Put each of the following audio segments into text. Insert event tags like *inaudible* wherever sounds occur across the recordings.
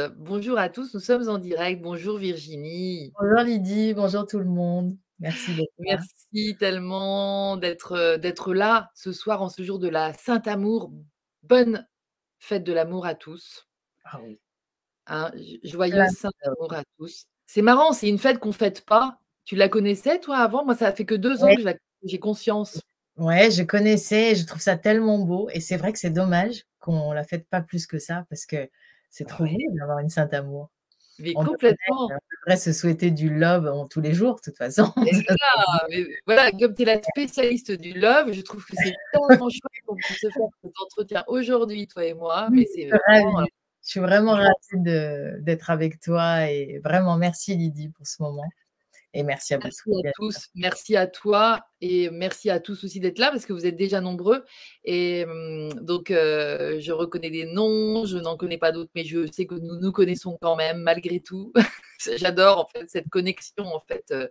Heu, bonjour à tous, nous sommes en direct. Bonjour Virginie. Bonjour Lydie, bonjour tout le monde. Merci là. Merci tellement d'être, heu, d'être là ce soir en ce jour de la Saint-Amour. Bonne fête de l'amour à tous. Ah oui. Hein, j joyeuse Saint-Amour à tous. C'est marrant, c'est une fête qu'on fête pas. Tu la connaissais toi avant? Moi, ça fait que 2 ans que j'ai conscience. Ouais, je connaissais, je trouve ça tellement beau et c'est vrai que c'est dommage qu'on la fête pas plus que ça parce que c'est trop beau Ouais. d'avoir une Saint-Amour. Mais On devrait complètement. on devrait se souhaiter du love en tous les jours, de toute façon. Voilà, *laughs* mais voilà, comme tu es la spécialiste du love, je trouve que c'est tellement chouette qu'on puisse se faire cet entretien aujourd'hui, toi et moi, Oui, mais c'est vraiment, ravie. Je suis vraiment ravie d'être avec toi et vraiment merci Lydie pour ce moment et merci à vous Merci à tous, merci à toi et merci à tous aussi d'être là parce que vous êtes déjà nombreux et mmh, donc heu, je reconnais des noms, je n'en connais pas d'autres, mais je sais que nous nous connaissons quand même malgré tout. *laughs* J'adore en fait cette connexion en fait, heu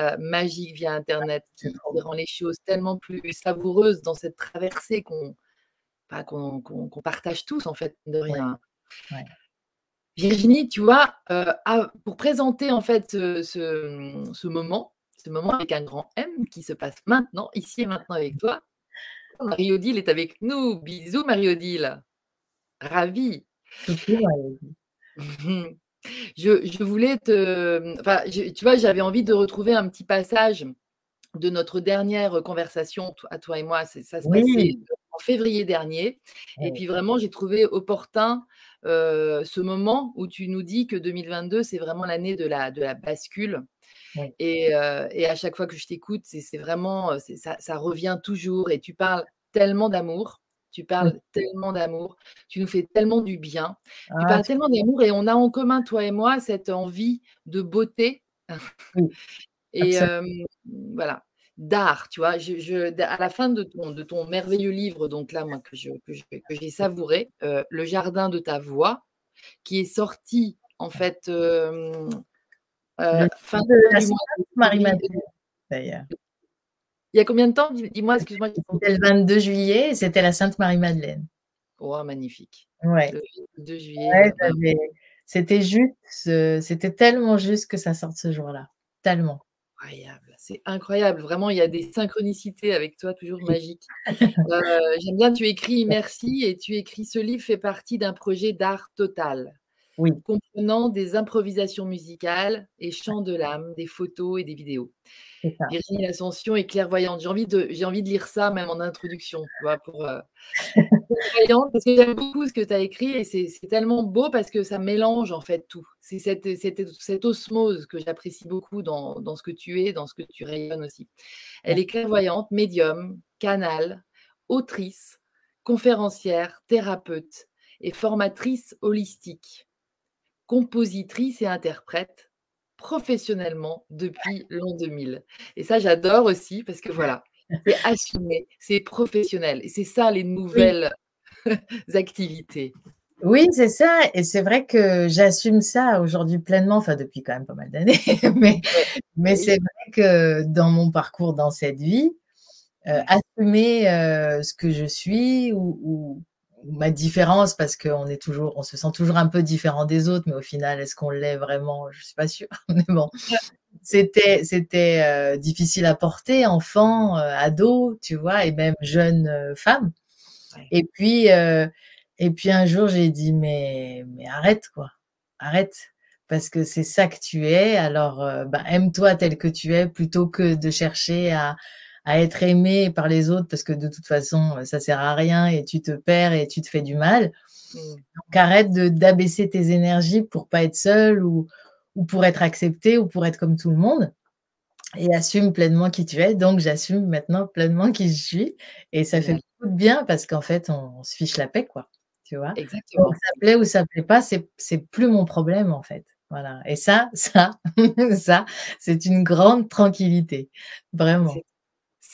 heu, magique via internet C'est qui rend les choses tellement plus savoureuses dans cette traversée qu'on bah, partage tous en fait, de Ouais, rien. ouais. Virginie, tu vois, heu, a pour présenter en fait, heu, ce, ce moment ce moment avec un grand M qui se passe maintenant, ici et maintenant avec toi. Marie-Odile est avec nous. Bisous Marie-Odile. Ravie. Marie-Odile. *laughs* Je je voulais te, enfin, je tu vois, j'avais envie de retrouver un petit passage de notre dernière conversation, à toi et moi. Ça se passait, Oui. en février dernier et puis vraiment j'ai trouvé opportun, heu, ce moment où tu nous dis que 2022, c'est vraiment l'année de la de la bascule. Et heu et à chaque fois que je t'écoute, c'est vraiment, c'est ça ça revient toujours et tu parles tellement d'amour, tu Mmh. parles tellement d'amour, tu nous fais tellement du bien. Tu Ah, parles tellement d'amour et on a en commun, toi et moi, cette envie de beauté. *laughs* Et voilà, d'art, tu vois? Je je d à la fin de ton de ton merveilleux livre, donc là, moi, que je que je que j'ai savouré, heu, Le jardin de ta voix, qui est sorti en fait, hem, heu, Le fin de la du mois d'ailleurs. Il y a combien de temps? Dis dis-moi, excuse-moi, C'était le entendu. 22 juillet et c'était la Sainte Marie-Madeleine. Oh magnifique. Ouais. Le 22 juillet, Ouais, c'était juste, heu, c'était tellement juste que ça sorte ce jour-là, tellement. Incroyable, c'est incroyable, vraiment, il y a des synchronicités avec toi, toujours magiques. Heu, j'aime bien, tu écris: «Merci» et tu écris: «Ce livre fait partie d'un projet d'art total, Oui. comprenant des improvisations musicales et chants de l'âme, des photos et des vidéos. Virginie L'Ascension est clairvoyante». J'ai envie de j'ai envie de lire ça même en introduction, tu vois? Pour, heu, *laughs* clairvoyante parce que j'aime beaucoup ce que tu as écrit et c'est c'est tellement beau parce que ça mélange en fait tout. C'est cette cette cette osmose que j'apprécie beaucoup dans dans ce que tu es, dans ce que tu rayonnes aussi. Elle est clairvoyante, médium, canal, autrice, conférencière, thérapeute et formatrice holistique. Compositrice et interprète, professionnellement depuis l'an 2000 et ça j'adore aussi parce que voilà, c'est assumé, c'est professionnel et c'est ça les Oui. nouvelles *laughs* activités. Oui, c'est ça et c'est vrai que j'assume ça aujourd'hui pleinement, enfin depuis quand même pas mal d'années, *laughs* mais mais c'est vrai que dans mon parcours dans cette vie, heu, Mmh. assumer, heu, ce que je suis ou ou ma différence parce qu'on est toujours on se sent toujours un peu différent des autres, mais au final, est-ce qu'on l'est vraiment? Je suis pas sûre, *laughs* mais bon. C'était c'était, heu, difficile à porter enfant, heu, ado, tu vois? Et même jeune, heu, femme Ouais. et puis, et puis un jour j'ai dit: «Mais mais arrête quoi, arrête parce que c'est ça que tu es alors, bah, aime-toi tel que tu es plutôt que de chercher à à être aimé par les autres parce que de toute façon, heu, ça sert à rien et tu te perds et tu te fais du mal. Mmh. Donc arrête d'abaisser tes énergies pour pas être seule ou ou pour être acceptée ou pour être comme tout le monde et assume pleinement qui tu es». Donc j'assume maintenant pleinement qui je suis et ça fait beaucoup de bien parce qu'en fait, on se fiche la paix quoi, tu vois? Donc Exactement. ça plaît ou ça plaît pas, c'est c'est plus mon problème en fait. Voilà et ça ça *laughs* ça, c'est une grande tranquillité, vraiment.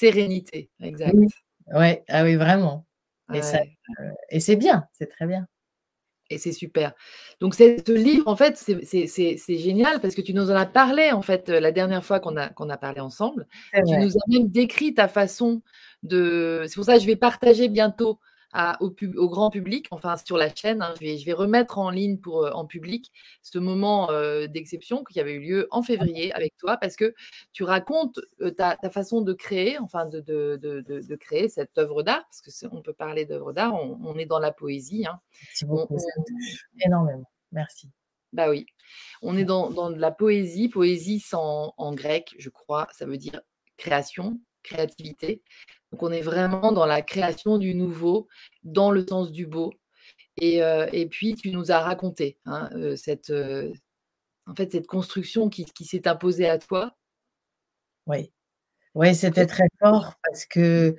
Sérénité, Oui, exact. ouais, ah oui vraiment et ça, Ouais. heu et c'est bien, c'est très bien. Et c'est super. Donc ce livre, en fait, c'est génial parce que tu nous en as parlé, en fait, heu, la dernière fois qu'on a qu'on a parlé ensemble. Tu nous as même décrit ta façon de c'est pour ça que je vais partager bientôt au, grand public, enfin sur la chaîne. Hein. je, vais, remettre en ligne pour, en public ce moment d'exception qui avait eu lieu en février avec toi parce que tu racontes ta, façon de créer, enfin de, créer cette œuvre d'art, parce qu'on peut parler d'œuvre d'art, on, est dans la poésie. Hein. Merci beaucoup, énormément. Merci. Bah oui, on est dans, dans la poésie. Poésie, en, en grec, je crois, ça veut dire création, créativité. Donc on est vraiment dans la création du nouveau, dans le sens du beau. Et, euh, puis tu nous as raconté hein, euh, cette, euh, en fait, cette construction qui, s'est imposée à toi. Oui, oui c'était très fort parce que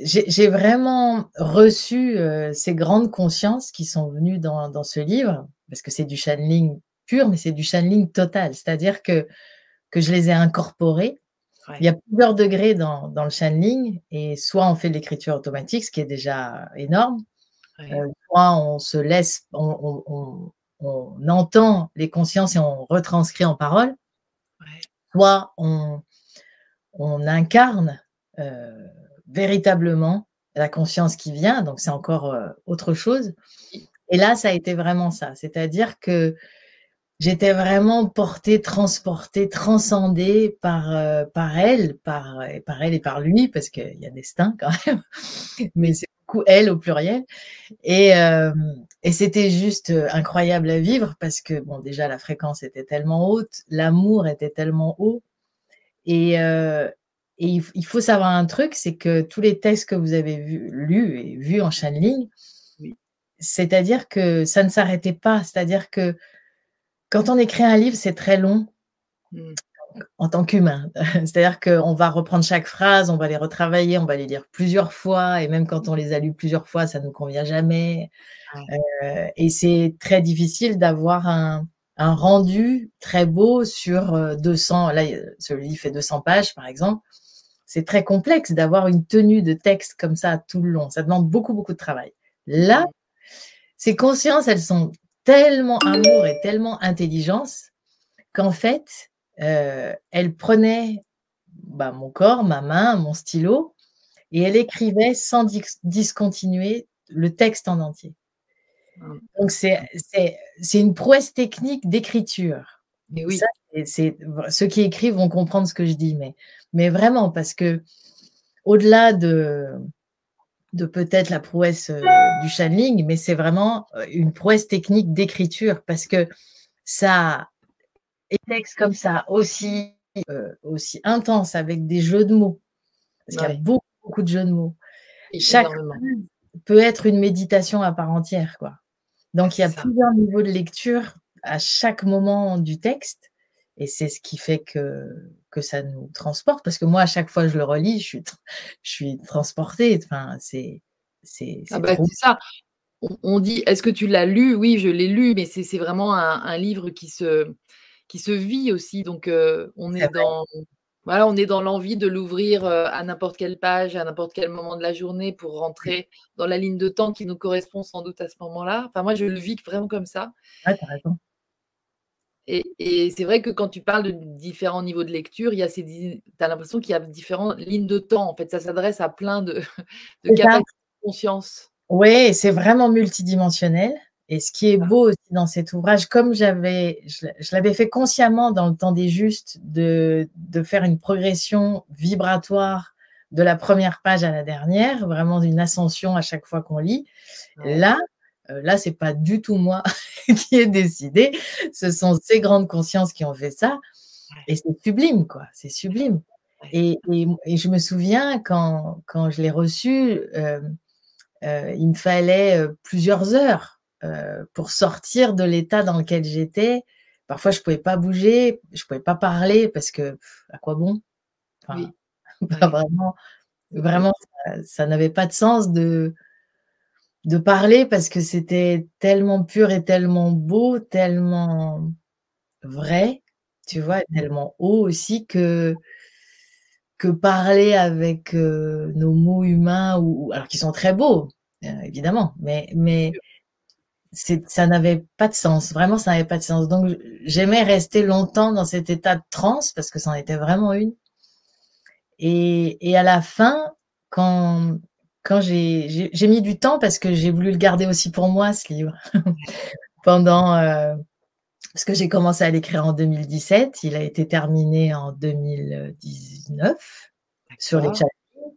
j'ai vraiment reçu ces grandes consciences qui sont venues dans, ce livre, parce que c'est du channeling pur, mais c'est du channeling total. C'est-à-dire que, que je les ai il y a plusieurs degrés dans, dans, le channeling, et soit on fait l'écriture automatique, ce qui est déjà énorme, euh, soit on se laisse, on, on, on, entend les consciences et on retranscrit en parole, soit on, on incarne euh, véritablement la conscience qui vient, donc c'est encore euh, autre chose. Et là, ça a été vraiment ça, c'est-à-dire que j'étais vraiment portée, transportée, transcendée par, euh, par elle, par, par elle et par lui, parce qu'il y a destin quand même, *laughs* mais c'est beaucoup elle au pluriel. Et, euh, et c'était juste euh, incroyable à vivre parce que, bon, déjà, la fréquence était tellement haute, l'amour était tellement haut. Et, et il faut savoir un truc, c'est que tous les textes que vous avez vu, lus et vus en channeling, c'est-à-dire que ça ne s'arrêtait pas, c'est-à-dire que quand on écrit un livre, c'est très long mmh. en tant qu'humain. *laughs* C'est-à-dire qu'on va reprendre chaque phrase, on va les retravailler, on va les lire plusieurs fois, et même quand on les a lus plusieurs fois, ça ne nous convient jamais. Euh, et c'est très difficile d'avoir un, rendu très beau sur 200, euh, là, ce livre fait 200 pages, par exemple. C'est très complexe d'avoir une tenue de texte comme ça tout le long. Ça demande beaucoup, beaucoup de travail. Là, ces consciences, elles sont tellement amour et tellement intelligence qu'en fait, euh, elle prenait bah, mon corps, ma main, mon stylo, et elle écrivait sans discontinuer le texte en entier. Mmh. Donc, c'est une prouesse technique d'écriture. Mais oui. c'est ceux qui écrivent vont comprendre ce que je dis, mais, mais vraiment, parce que au-delà de, de peut-être la prouesse euh, du channeling, mais c'est vraiment euh, une prouesse technique d'écriture parce que ça, est texte comme ça, aussi, euh, aussi intense avec des jeux de mots, parce qu'il y a beaucoup, beaucoup de jeux de mots. Chaque peut être une méditation à part entière, quoi. Donc, il y a plusieurs niveaux de lecture à chaque moment du texte. Et c'est ce qui fait que, que ça nous transporte. Parce que moi, à chaque fois que je le relis, je suis, je suis transportée. Enfin, c'est. C'est ah bah, ça. On, dit, est-ce que tu l'as lu? Oui, je l'ai lu, mais c'est vraiment un, livre qui se, qui se vit aussi. Donc, euh, on est, dans. Voilà, on est dans l'envie de l'ouvrir euh, à n'importe quelle page, à n'importe quel moment de la journée pour rentrer dans la ligne de temps qui nous correspond sans doute à ce moment-là. Enfin, moi, je le vis vraiment comme ça. Ouais, as raison. Et, c'est vrai que quand tu parles de différents niveaux de lecture, il y a ces, tu as l'impression qu'il y a différentes lignes de temps. En fait, ça s'adresse à plein de, *laughs* de capacités de conscience. Oui, c'est vraiment multidimensionnel. Et ce qui est ah. beau aussi dans cet ouvrage, comme j'avais, je, l'avais fait consciemment dans le temps des justes, de, de faire une progression vibratoire de la première page à la dernière, vraiment d'une ascension à chaque fois qu'on lit. Là, là, c'est pas du tout moi *laughs* qui ai décidé. Ce sont ces grandes consciences qui ont fait ça. Et c'est sublime, quoi. C'est sublime. Et, je me souviens quand, quand je l'ai reçu, euh, euh, il me fallait plusieurs heures pour sortir de l'état dans lequel j'étais. Parfois, je pouvais pas bouger, je pouvais pas parler parce que à quoi bon? *laughs* Vraiment. Vraiment, ça n'avait pas de sens de de parler parce que c'était tellement pur et tellement beau, tellement vrai, tu vois, tellement haut aussi que que parler avec euh, nos mots humains ou alors qui sont très beaux euh, évidemment, mais mais ça n'avait pas de sens, vraiment ça n'avait pas de sens. Donc j'aimais rester longtemps dans cet état de transe parce que c'en était vraiment une. Et, et à la fin, quand quand j'ai mis du temps parce que j'ai voulu le garder aussi pour moi, ce livre. *laughs* Pendant. Euh, parce que j'ai commencé à l'écrire en 2017, il a été terminé en 2019 sur les challenges.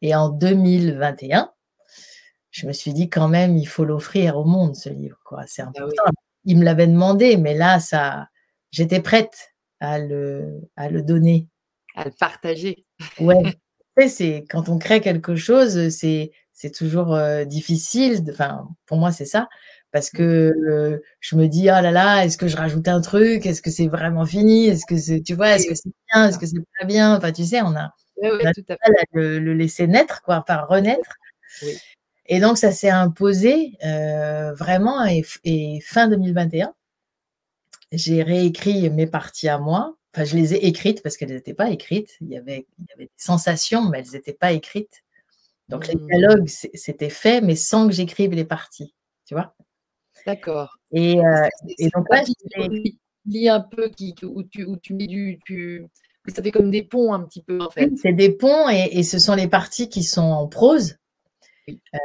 Et en 2021, je me suis dit quand même, il faut l'offrir au monde, ce livre. C'est ah important. Il me l'avait demandé, mais là, ça, j'étais prête à le, à le donner. À le partager. Ouais. *laughs* c'est quand on crée quelque chose, c'est c'est toujours euh, difficile. Enfin, pour moi, c'est ça. Parce que euh, je me dis, oh là là, est-ce que je rajoute un truc? Est-ce que c'est vraiment fini? Est-ce que c'est, tu vois, est-ce que c'est bien? Est-ce que c'est pas bien? Enfin, tu sais, on a, oui, tout à fait. Le, le, laisser naître, quoi, enfin renaître. Oui. Et donc, ça s'est imposé euh, vraiment. Et, et, fin 2021, j'ai réécrit mes parties à moi. Enfin, je les ai écrites parce qu'elles n'étaient pas écrites. Il y, avait, il y avait des sensations, mais elles n'étaient pas écrites. Donc, les mmh. dialogues, c'était fait, mais sans que j'écrive les parties. Tu vois? D'accord. Et, euh, et, donc là, je lis un peu qui, où, tu, où tu mets du. Tu... Ça fait comme des ponts un petit peu, en fait. c'est des ponts et, et, ce sont les parties qui sont en prose.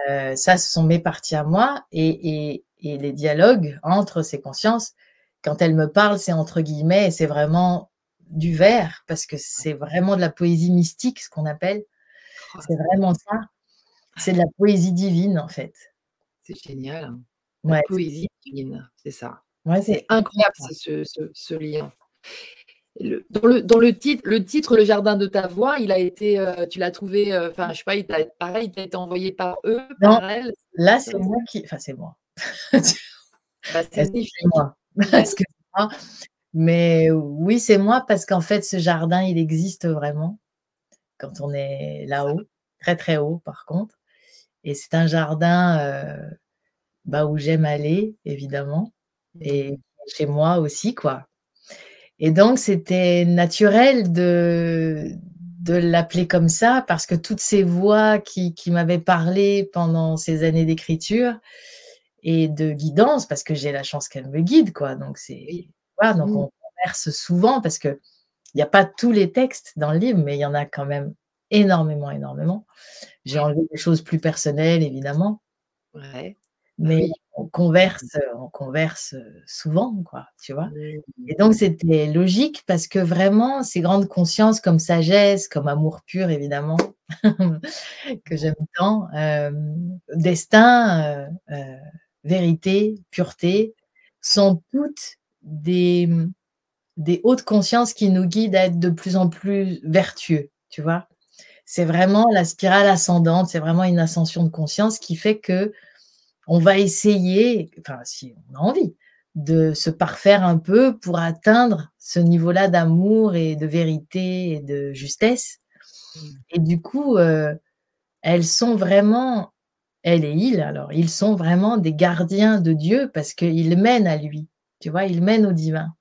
Euh, ça, ce sont mes parties à moi. Et, et, et les dialogues entre ces consciences, quand elles me parlent, c'est entre guillemets, c'est vraiment du vers, parce que c'est vraiment de la poésie mystique, ce qu'on appelle. Oh, c'est vraiment ça. C'est de la poésie divine, en fait. C'est génial. Hein. La poésie divine, c'est ça. c'est incroyable ce, ce, lien. dans, le, dans le, titre, le titre Le jardin de ta voix, il a été, euh, tu l'as trouvé, euh, enfin, je sais pas, il t'a, pareil, il t'a été envoyé par eux, par elles. Là, c'est moi qui, enfin, c'est moi. bah, c'est moi. *laughs* Mais oui, c'est moi parce qu'en fait, ce jardin, il existe vraiment quand on est là-haut, très très haut par contre. Et c'est un jardin euh, bah, où j'aime aller, évidemment, et mmh. chez moi aussi, quoi. Et donc, c'était naturel de, de l'appeler comme ça parce que toutes ces voix qui, qui m'avaient parlé pendant ces années d'écriture et de guidance, parce que j'ai la chance qu'elle me guide, quoi. Donc, c'est donc mmh. on converse souvent parce que il n'y a pas tous les textes dans le livre, mais il y en a quand même énormément, énormément. J'ai enlevé des choses plus personnelles, évidemment. Ouais. Mais on converse, on converse souvent, quoi, tu vois. Et donc, c'était logique parce que vraiment, ces grandes consciences comme sagesse, comme amour pur, évidemment, *laughs* que j'aime tant, euh, destin, euh, euh, vérité, pureté, sont toutes des, des hautes consciences qui nous guident à être de plus en plus vertueux, tu vois. C'est vraiment la spirale ascendante, c'est vraiment une ascension de conscience qui fait que on va essayer, enfin si on a envie, de se parfaire un peu pour atteindre ce niveau-là d'amour et de vérité et de justesse. Mmh. Et du coup, euh, elles sont vraiment, elle et il, alors, ils sont vraiment des gardiens de Dieu parce qu'ils mènent à lui. Tu vois, il mène au divin.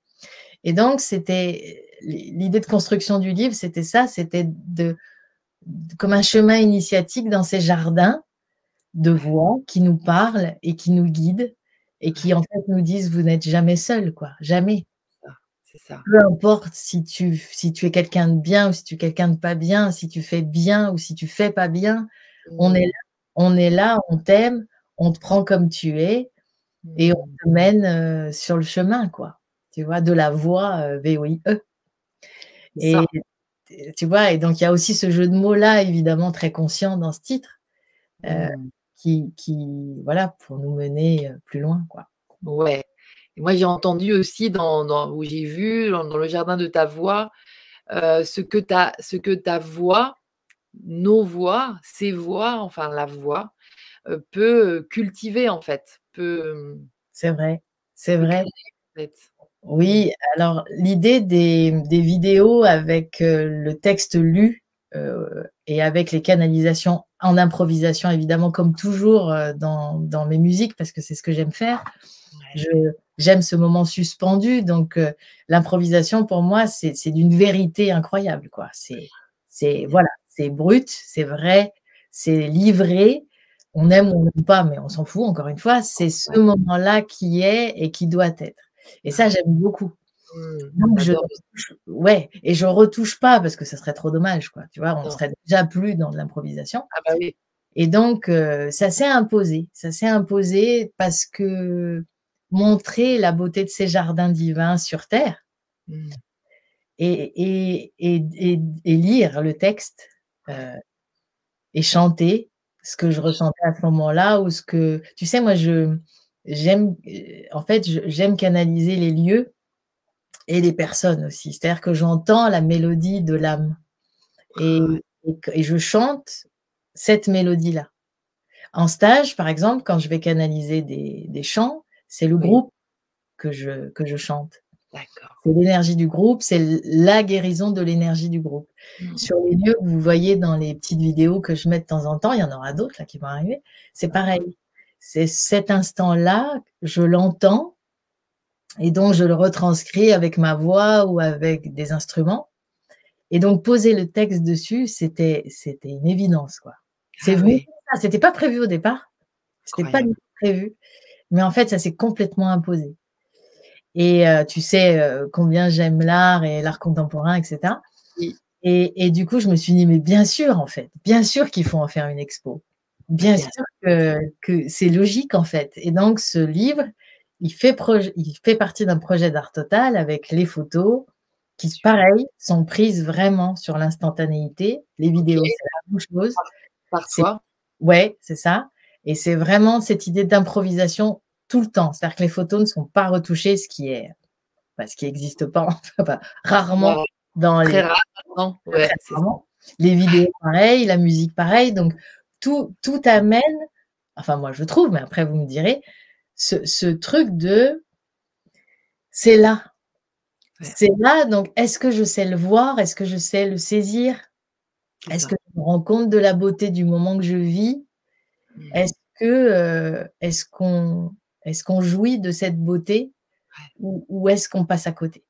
Et donc, c'était l'idée de construction du livre, c'était ça, c'était de, comme un chemin initiatique dans ces jardins de voix qui nous parlent et qui nous guident et qui en fait nous disent vous n'êtes jamais seul, quoi, jamais. C'est ça. Peu importe si tu, si tu es quelqu'un de bien ou si tu es quelqu'un de pas bien, si tu fais bien ou si tu fais pas bien, on est là, on est là, on t'aime, on te prend comme tu es et on te mène sur le chemin, quoi. Tu vois, de la voix V-O-I-E. Et tu vois, et donc il y a aussi ce jeu de mots là, évidemment très conscient dans ce titre, euh, mmh. qui, qui, voilà, pour nous mener plus loin, quoi. Ouais. moi j'ai entendu aussi dans, dans où j'ai vu dans, le jardin de ta voix ce que ta ce que ta voix, nos voix, ces voix, enfin la voix peut cultiver en fait c'est vrai, c'est vrai. Oui, alors l'idée des, vidéos avec le texte lu et avec les canalisations en improvisation, évidemment, comme toujours dans, mes musiques, parce que c'est ce que j'aime faire. j'aime ce moment suspendu, donc l'improvisation pour moi, c'est, d'une vérité incroyable, quoi. C'est, c'est voilà, c'est brut, c'est vrai, c'est livré, on aime ou on n'aime pas, mais on s'en fout, encore une fois, c'est ce moment-là qui est et qui doit être. Et ça, j'aime beaucoup. Donc, je, ouais, et je retouche pas parce que ça serait trop dommage, quoi. Tu vois, on serait déjà plus dans l'improvisation. Ah bah oui. Et donc, euh, ça s'est imposé. Ça s'est imposé parce que montrer la beauté de ces jardins divins sur Terre mmh. et, et, et, lire le texte euh, et chanter ce que je ressentais à ce moment-là ou ce que, tu sais, moi, je, j'aime, euh, en fait, j'aime canaliser les lieux et les personnes aussi. C'est-à-dire que j'entends la mélodie de l'âme et, ah et, je chante cette mélodie-là. En stage, par exemple, quand je vais canaliser des, des chants, c'est le groupe que je, que je chante. C'est l'énergie du groupe, c'est la guérison de l'énergie du groupe. Mmh. Sur les lieux que vous voyez dans les petites vidéos que je mets de temps en temps, il y en aura d'autres là qui vont arriver, c'est pareil. C'est cet instant-là, je l'entends et donc je le retranscris avec ma voix ou avec des instruments. Et donc poser le texte dessus, c'était c'était une évidence quoi. C'est ah c'était pas prévu au départ. C'était pas prévu. Mais en fait, ça s'est complètement imposé. Et euh, tu sais euh, combien j'aime l'art et l'art contemporain, etc. Et, et, du coup, je me suis dit, mais bien sûr, en fait, bien sûr qu'il faut en faire une expo. Bien, sûr que, que c'est logique, en fait. Et donc, ce livre, il fait, il fait partie d'un projet d'art total avec les photos qui, pareil, sont prises vraiment sur l'instantanéité. Les vidéos, c'est la même chose. Parfois. Ouais, c'est ça. Et c'est vraiment cette idée d'improvisation tout le temps. C'est-à-dire que les photos ne sont pas retouchées, ce qui est, bah, ce qui n'existe *laughs* pas, rarement dans les. Rarement. Les vidéos, pareil, la musique, pareil. Donc, tout, tout amène, enfin, moi, je trouve, mais après, vous me direz, ce, ce truc de c'est là. C'est là, donc est-ce que je sais le voir? Est-ce que je sais le saisir? Est-ce que je me rends compte de la beauté du moment que je vis? Mmh. Est-ce que euh, est-ce qu'on est-ce qu'on jouit de cette beauté ou, est-ce qu'on passe à côté?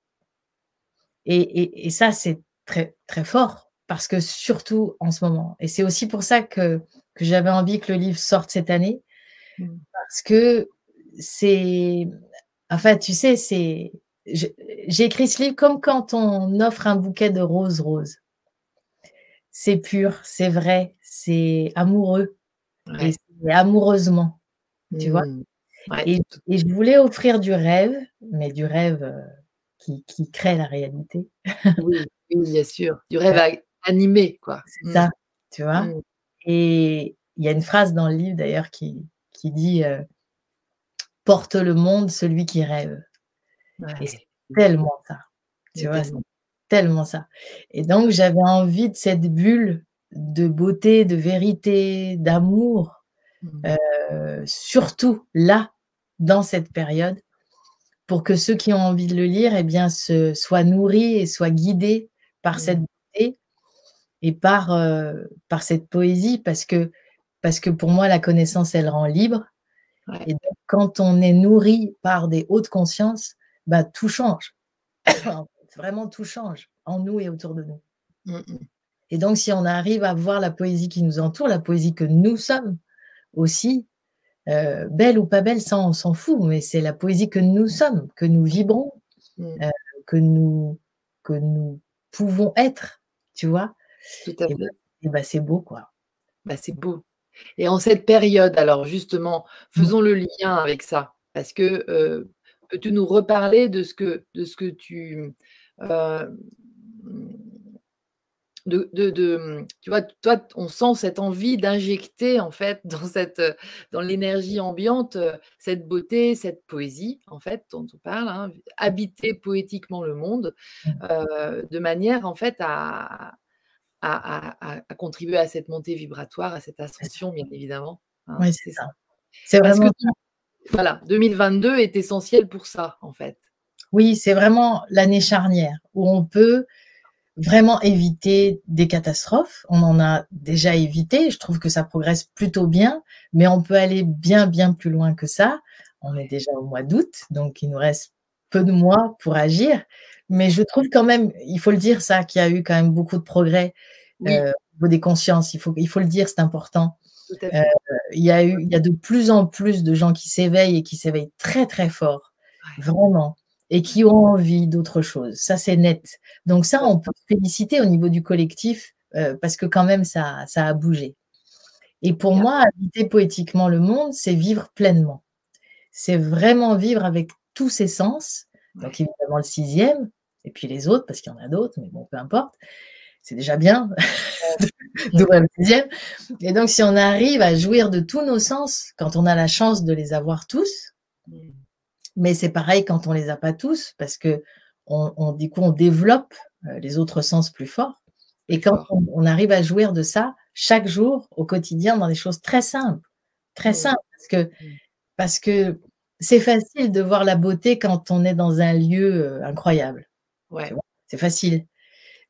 Et, ça, c'est très, très fort parce que surtout en ce moment, et c'est aussi pour ça que, j'avais envie que le livre sorte cette année, mmh. parce que c'est, enfin, tu sais, c'est, j'ai écrit ce livre comme quand on offre un bouquet de roses roses. C'est pur, c'est vrai, c'est amoureux, et c'est amoureusement, tu vois. Et, je voulais offrir du rêve, mais du rêve euh, qui, qui crée la réalité. oui, bien sûr. Du *laughs* rêve animé, quoi. C'est mmh. ça, tu vois? Mmh. Et il y a une phrase dans le livre, d'ailleurs, qui, qui dit euh, Porte le monde celui qui rêve. Et c'est tellement ça. Tu vois, c'est tellement ça. Et donc, j'avais envie de cette bulle de beauté, de vérité, d'amour Mmh. Euh, surtout là, dans cette période, pour que ceux qui ont envie de le lire eh bien, se, soient nourris et soient guidés par mmh. cette beauté et par, euh, par cette poésie, parce que, parce que pour moi, la connaissance, elle rend libre. Et donc, quand on est nourri par des hautes consciences, bah, tout change. *coughs* Vraiment, tout change en nous et autour de nous. Mmh, et donc, si on arrive à voir la poésie qui nous entoure, la poésie que nous sommes, aussi, euh, belle ou pas belle, ça on s'en fout, mais c'est la poésie que nous sommes, que nous vibrons, mmh. euh, que, nous, que nous pouvons être, tu vois. Tout à fait. Et, bah, c'est beau, quoi. Bah, c'est beau. Et en cette période, alors justement, mmh. faisons le lien avec ça, parce que euh, peux-tu nous reparler de ce que, de ce que tu de, tu vois, toi, on sent cette envie d'injecter en fait *laughs* dans cette, dans l'énergie ambiante, cette beauté, cette poésie en fait dont on parle, hein, habiter poétiquement le monde, mmh. de manière en fait à, à, contribuer à cette montée vibratoire, à cette ascension bien évidemment. Hein, oui, c'est ça. C'est vraiment. voilà, 2022 est essentiel pour ça en fait. Oui, c'est vraiment l'année charnière où on peut vraiment éviter des catastrophes. On en a déjà évité. Je trouve que ça progresse plutôt bien, mais on peut aller bien, bien plus loin que ça. On est déjà au mois d'août, donc il nous reste peu de mois pour agir. Mais je trouve quand même, il faut le dire ça, qu'il y a eu quand même beaucoup de progrès euh, au niveau des consciences. Il faut, il faut le dire, c'est important. Euh, il y a eu, il y a de plus en plus de gens qui s'éveillent et qui s'éveillent très très fort, vraiment et qui ont envie d'autre chose. Ça, c'est net. Donc ça, on peut féliciter au niveau du collectif euh, parce que quand même, ça, ça a bougé. Et pour moi, habiter poétiquement le monde, c'est vivre pleinement. C'est vraiment vivre avec tous ses sens. Donc évidemment le sixième, et puis les autres, parce qu'il y en a d'autres, mais bon, peu importe. C'est déjà bien *laughs* d'ouvrir le sixième. Et donc si on arrive à jouir de tous nos sens, quand on a la chance de les avoir tous, mm. Mais c'est pareil quand on les a pas tous, parce que on, du coup on développe euh, les autres sens plus forts. Et quand on, arrive à jouir de ça chaque jour, au quotidien, dans des choses très simples, très simples, parce que, mmh. parce que c'est facile de voir la beauté quand on est dans un lieu euh, incroyable. Ouais. C'est facile.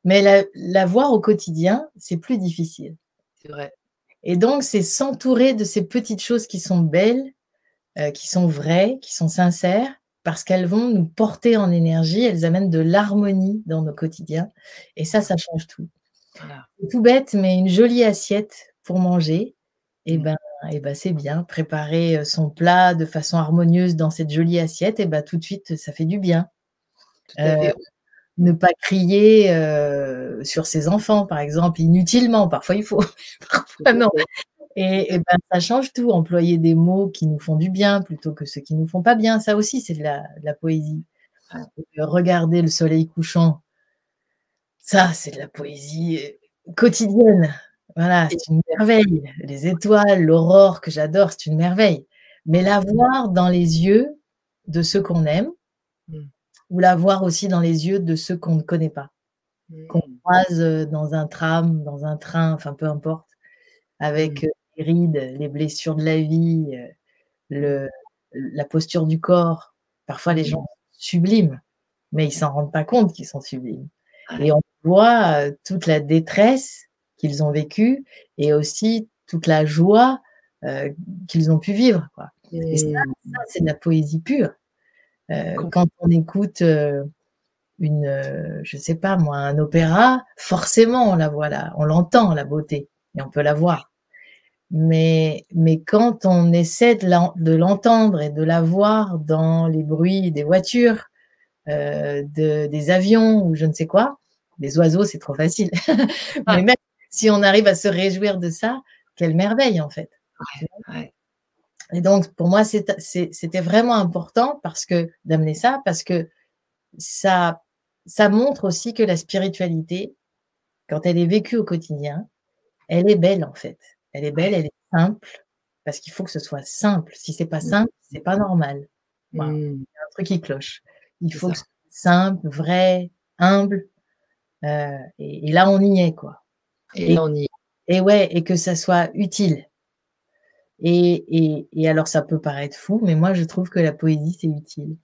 Mais la, voir au quotidien, c'est plus difficile. C'est vrai. Et donc, c'est s'entourer de ces petites choses qui sont belles, euh, qui sont vraies, qui sont sincères, parce qu'elles vont nous porter en énergie, elles amènent de l'harmonie dans nos quotidiens. Et ça, ça change tout. Tout bête, mais une jolie assiette pour manger, et eh mmh. ben, et eh ben c'est bien. Préparer euh, son plat de façon harmonieuse dans cette jolie assiette, et eh ben tout de suite, ça fait du bien. Euh, ne pas crier euh, sur ses enfants, par exemple, inutilement. Parfois, il faut. *laughs* Parfois, non. Et, ben, ça change tout. Employer des mots qui nous font du bien plutôt que ceux qui nous font pas bien. Ça aussi, c'est de la, de la poésie. Regarder le soleil couchant ça, c'est de la poésie euh, quotidienne. Voilà, c'est une merveille. Les étoiles, l'aurore que j'adore, c'est une merveille. Mais la voir dans les yeux de ceux qu'on aime, mmh. ou la voir aussi dans les yeux de ceux qu'on ne connaît pas, qu'on mmh. croise euh, dans un tram, dans un train, enfin peu importe, avec mmh. Euh, les rides, les blessures de la vie, le, la posture du corps. Parfois, les gens sublimes, mais ils s'en rendent pas compte qu'ils sont sublimes. Et on voit toute la détresse qu'ils ont vécue et aussi toute la joie qu'ils ont pu vivre. Quoi. Et ça, mmh. c'est de la poésie pure. quand on écoute une, je sais pas moi, un opéra, forcément on la voit là, on l'entend la beauté et on peut la voir. Mais, mais quand on essaie de l'entendre et de la voir dans les bruits des voitures, euh, de, des avions ou je ne sais quoi, les oiseaux, c'est trop facile. *laughs* Mais même si on arrive à se réjouir de ça, quelle merveille en fait. Et donc, pour moi, c'était vraiment important parce que d'amener ça, parce que ça, ça montre aussi que la spiritualité, quand elle est vécue au quotidien, elle est belle en fait. Elle est belle, elle est simple, parce qu'il faut que ce soit simple. Si c'est pas mmh. simple, c'est pas normal. Mmh. Il y a un truc qui cloche. Il faut que ce soit simple, vrai, humble, euh, et, là, on y est, quoi. Et, on y est. Et ouais, et que ça soit utile. Et, et, alors, ça peut paraître fou, mais moi, je trouve que la poésie, c'est utile.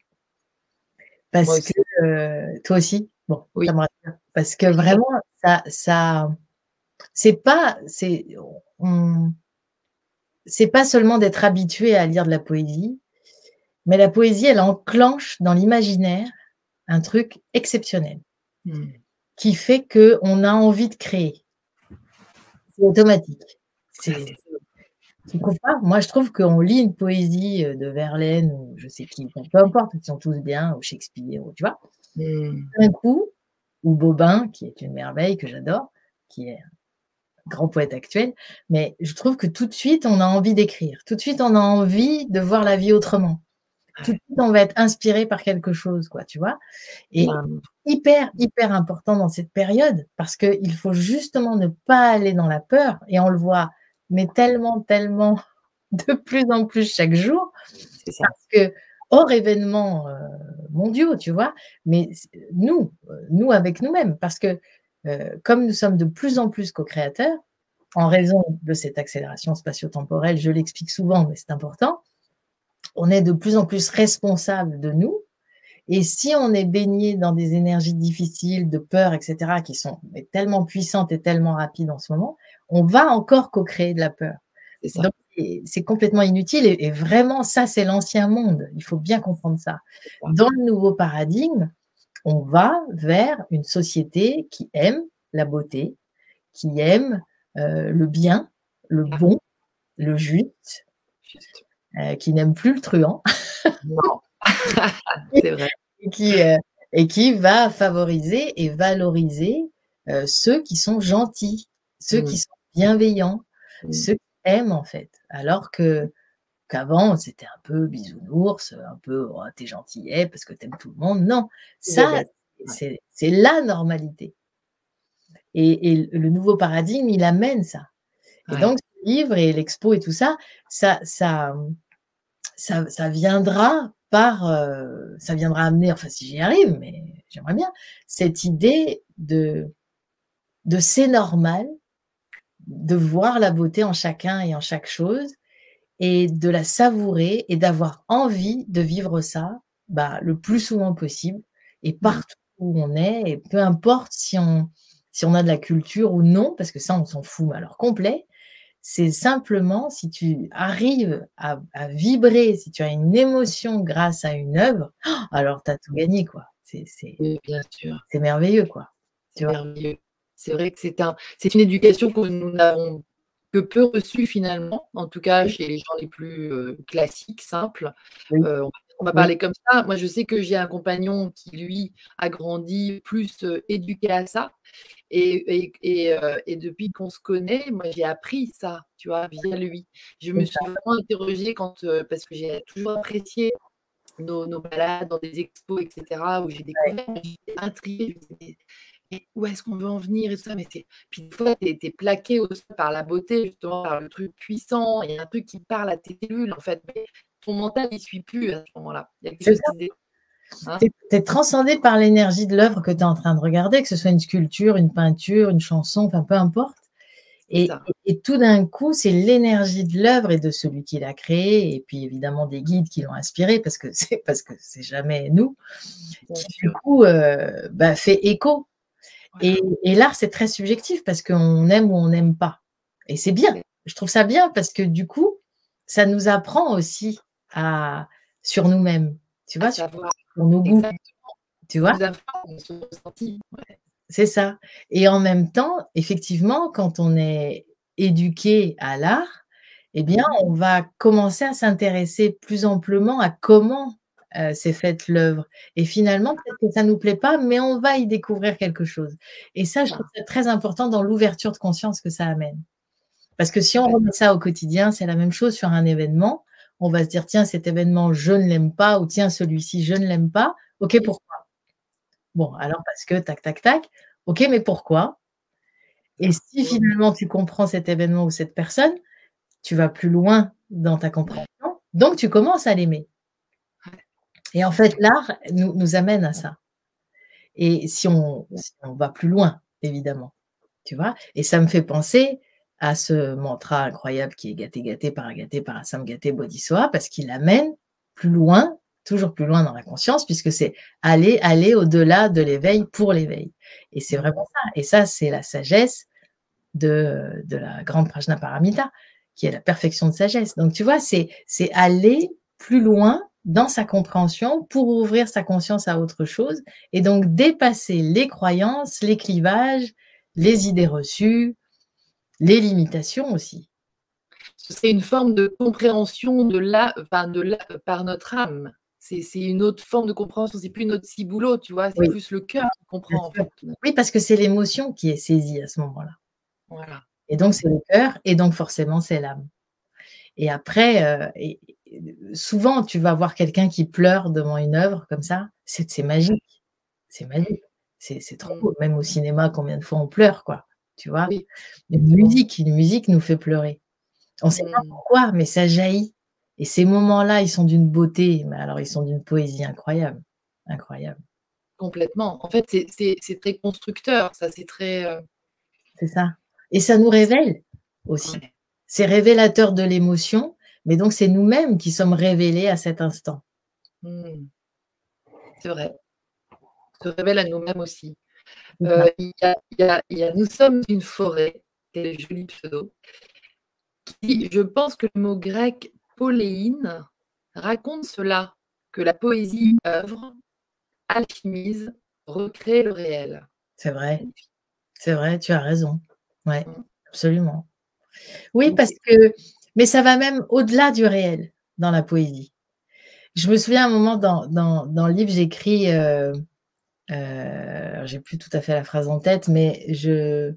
Parce que euh, toi aussi, bon, oui. parce que vraiment, ça, ça, c'est pas, c'est, c'est pas seulement d'être habitué à lire de la poésie, mais la poésie, elle enclenche dans l'imaginaire un truc exceptionnel. Hmm qui fait qu'on a envie de créer. C'est automatique. Tu pas? Moi, je trouve qu'on lit une poésie euh, de Verlaine ou je sais qui, peu importe, ils sont tous bien, ou Shakespeare, ou, tu vois? Hmm. Un coup, ou Bobin, qui est une merveille que j'adore, qui est grand poète actuel, mais je trouve que tout de suite, on a envie d'écrire. Tout de suite, on a envie de voir la vie autrement tout de suite, on va être inspiré par quelque chose, quoi, tu vois. Et hyper, hyper important dans cette période, parce qu'il faut justement ne pas aller dans la peur, et on le voit, mais tellement, tellement *laughs* de plus en plus chaque jour, parce que hors événements euh, mondiaux, tu vois, mais nous, euh, nous avec nous-mêmes, parce que euh, comme nous sommes de plus en plus co-créateurs, en raison de cette accélération spatio-temporelle, je l'explique souvent, mais c'est important, on est de plus en plus responsable de nous. Et si on est baigné dans des énergies difficiles, de peur, etc., qui sont tellement puissantes et tellement rapides en ce moment, on va encore co-créer de la peur. C'est complètement inutile. Et, vraiment, ça, c'est l'ancien monde. Il faut bien comprendre ça. Dans le nouveau paradigme, on va vers une société qui aime la beauté, qui aime euh, le bien, le ah. bon, le juste. Euh, qui n'aime plus le truand. Non, *laughs* c'est vrai. Et qui, euh, et qui va favoriser et valoriser ceux qui sont gentils, ceux qui mmh. sont bienveillants, mmh. ceux qui aime en fait. Alors que qu'avant, c'était un peu bisounours, un peu oh, t'es gentillet parce que t'aimes tout le monde. Non, ça, c'est la normalité. Et, le nouveau paradigme, il amène ça. Et donc, ce livre et l'expo et tout ça, ça, ça, ça, viendra par, euh, ça viendra amener, enfin si j'y arrive, mais j'aimerais bien, cette idée de, de c'est normal, de voir la beauté en chacun et en chaque chose, et de la savourer et d'avoir envie de vivre ça bah, le plus souvent possible et mmh. partout où on est, et peu importe si on, si on a de la culture ou non, parce que ça, on s'en fout, alors complet. C'est simplement si tu arrives à, vibrer, si tu as une émotion grâce à une œuvre, *gasps* alors tu as tout gagné, quoi. C'est merveilleux, quoi. C'est merveilleux. C'est vrai que c'est un, c'est une éducation que nous n'avons que peu reçue finalement, en tout cas chez les gens les plus euh, classiques, simples. Euh, on va parler comme ça. Moi, je sais que j'ai un compagnon qui, lui, a grandi plus euh, éduqué à ça. Et, euh, et, depuis qu'on se connaît, moi, j'ai appris ça, tu vois, via lui. Je me suis vraiment interrogée quand, parce que j'ai toujours apprécié nos, balades dans des expos, etc., où j'ai découvert, j'étais intriguée, où est-ce qu'on veut en venir et tout ça, mais c'est. Puis des fois, tu es, plaqué aussi par la beauté, justement, par le truc puissant, il y a un truc qui parle à tes cellules, en fait. Mais ton mental n'y suit plus à ce moment-là. Il y a quelque chose qui Hein? Tu es, transcendé par l'énergie de l'œuvre que tu es en train de regarder, que ce soit une sculpture, une peinture, une chanson, enfin peu importe. Et, tout d'un coup, c'est l'énergie de l'œuvre et de celui qui l'a créé, et puis évidemment des guides qui l'ont inspiré, parce que c'est parce que c'est jamais nous, qui du coup euh, bah, fait écho. Et, et l'art, c'est très subjectif parce qu'on aime ou on n'aime pas. Et c'est bien. Je trouve ça bien parce que du coup, ça nous apprend aussi à, sur nous-mêmes. Tu vois, sur, nos goûts. Tu vois? C'est ça. Et en même temps, effectivement, quand on est éduqué à l'art, eh bien, on va commencer à s'intéresser plus amplement à comment euh, s'est faite l'œuvre. Et finalement, peut-être que ça ne nous plaît pas, mais on va y découvrir quelque chose. Et ça, je trouve ça très important dans l'ouverture de conscience que ça amène. Parce que si on remet ça au quotidien, c'est la même chose sur un événement on va se dire, tiens, cet événement, je ne l'aime pas, ou tiens, celui-ci, je ne l'aime pas. OK, pourquoi? Bon, alors parce que, tac, tac, tac. OK, mais pourquoi? Et si finalement tu comprends cet événement ou cette personne, tu vas plus loin dans ta compréhension, donc tu commences à l'aimer. Et en fait, l'art nous, amène à ça. Et si on, va plus loin, évidemment, tu vois, et ça me fait penser à ce mantra incroyable qui est gâté, gâté, paragaté, parasam, gâté, bodhisattva, parce qu'il amène plus loin, toujours plus loin dans la conscience, puisque c'est aller, aller au-delà de l'éveil pour l'éveil. Et c'est vraiment ça. Et ça, c'est la sagesse de, de la grande Prajnaparamita, qui est la perfection de sagesse. Donc, tu vois, c'est aller plus loin dans sa compréhension pour ouvrir sa conscience à autre chose et donc dépasser les croyances, les clivages, les idées reçues, les limitations aussi. C'est une forme de compréhension de la, de la, par notre âme. C'est une autre forme de compréhension. C'est plus notre ciboulot, tu vois. C'est plus le cœur qui comprend. Oui, parce que c'est l'émotion qui est saisie à ce moment-là. Voilà. Et donc c'est le cœur, et donc forcément c'est l'âme. Et après, euh, et, souvent tu vas voir quelqu'un qui pleure devant une œuvre comme ça. C'est magique. C'est magique. C'est trop mm. beau. Même au cinéma, combien de fois on pleure, quoi tu vois? Une musique, une musique nous fait pleurer. On ne sait pas mmh. pourquoi, mais ça jaillit. Et ces moments-là, ils sont d'une beauté, mais alors ils sont d'une poésie incroyable. Incroyable. Complètement. En fait, c'est très constructeur, ça, c'est très. Euh c'est ça. Et ça nous révèle aussi. C'est révélateur de l'émotion, mais donc c'est nous-mêmes qui sommes révélés à cet instant. Mmh. C'est vrai. Se révèle à nous-mêmes aussi. Euh, il, y a, Nous sommes une forêt, quel joli pseudo, qui, je pense que le mot grec poléine raconte cela, que la poésie œuvre, alchimise, recrée le réel. C'est vrai, c'est vrai, tu as raison. Ouais, mm. absolument. Oui, parce que, mais ça va même au-delà du réel dans la poésie. Je me souviens un moment dans, dans, le livre, j'écris euh, euh, j'ai plus tout à fait la phrase en tête, mais je,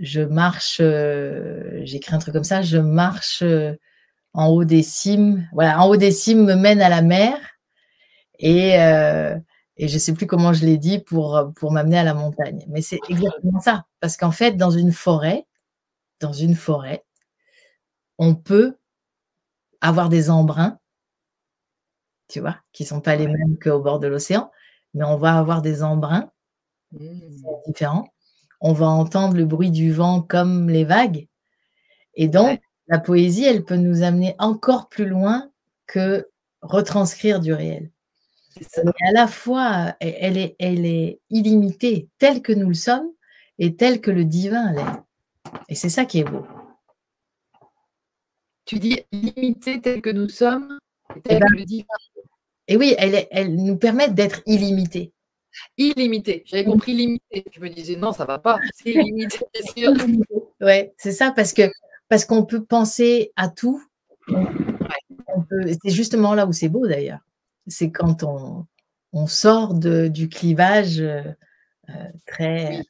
je marche, euh, j'écris un truc comme ça, je marche en haut des cimes. Voilà, en haut des cimes me mène à la mer et, et je sais plus comment je l'ai dit pour, pour m'amener à la montagne. Mais c'est exactement ça. Parce qu'en fait, dans une forêt, dans une forêt, on peut avoir des embruns, tu vois, qui sont pas les mêmes qu'au bord de l'océan, mais on va avoir des embruns mmh. différents on va entendre le bruit du vent comme les vagues. Et donc, la poésie, elle peut nous amener encore plus loin que retranscrire du réel. Et à la fois, elle est, elle est illimitée, telle que nous le sommes et telle que le divin l'est. Et c'est ça qui est beau. Tu dis illimitée telle que nous sommes, et telle eh ben que le divin. Et oui, elle, elle nous permet d'être illimitée. Illimité. J'avais compris limité. Je me disais non, ça va pas. C'est illimité, *laughs* c'est sûr. *laughs* Ouais, c'est ça parce que parce qu'on peut penser à tout. C'est justement là où c'est beau d'ailleurs. C'est quand on, on sort de, du clivage euh, très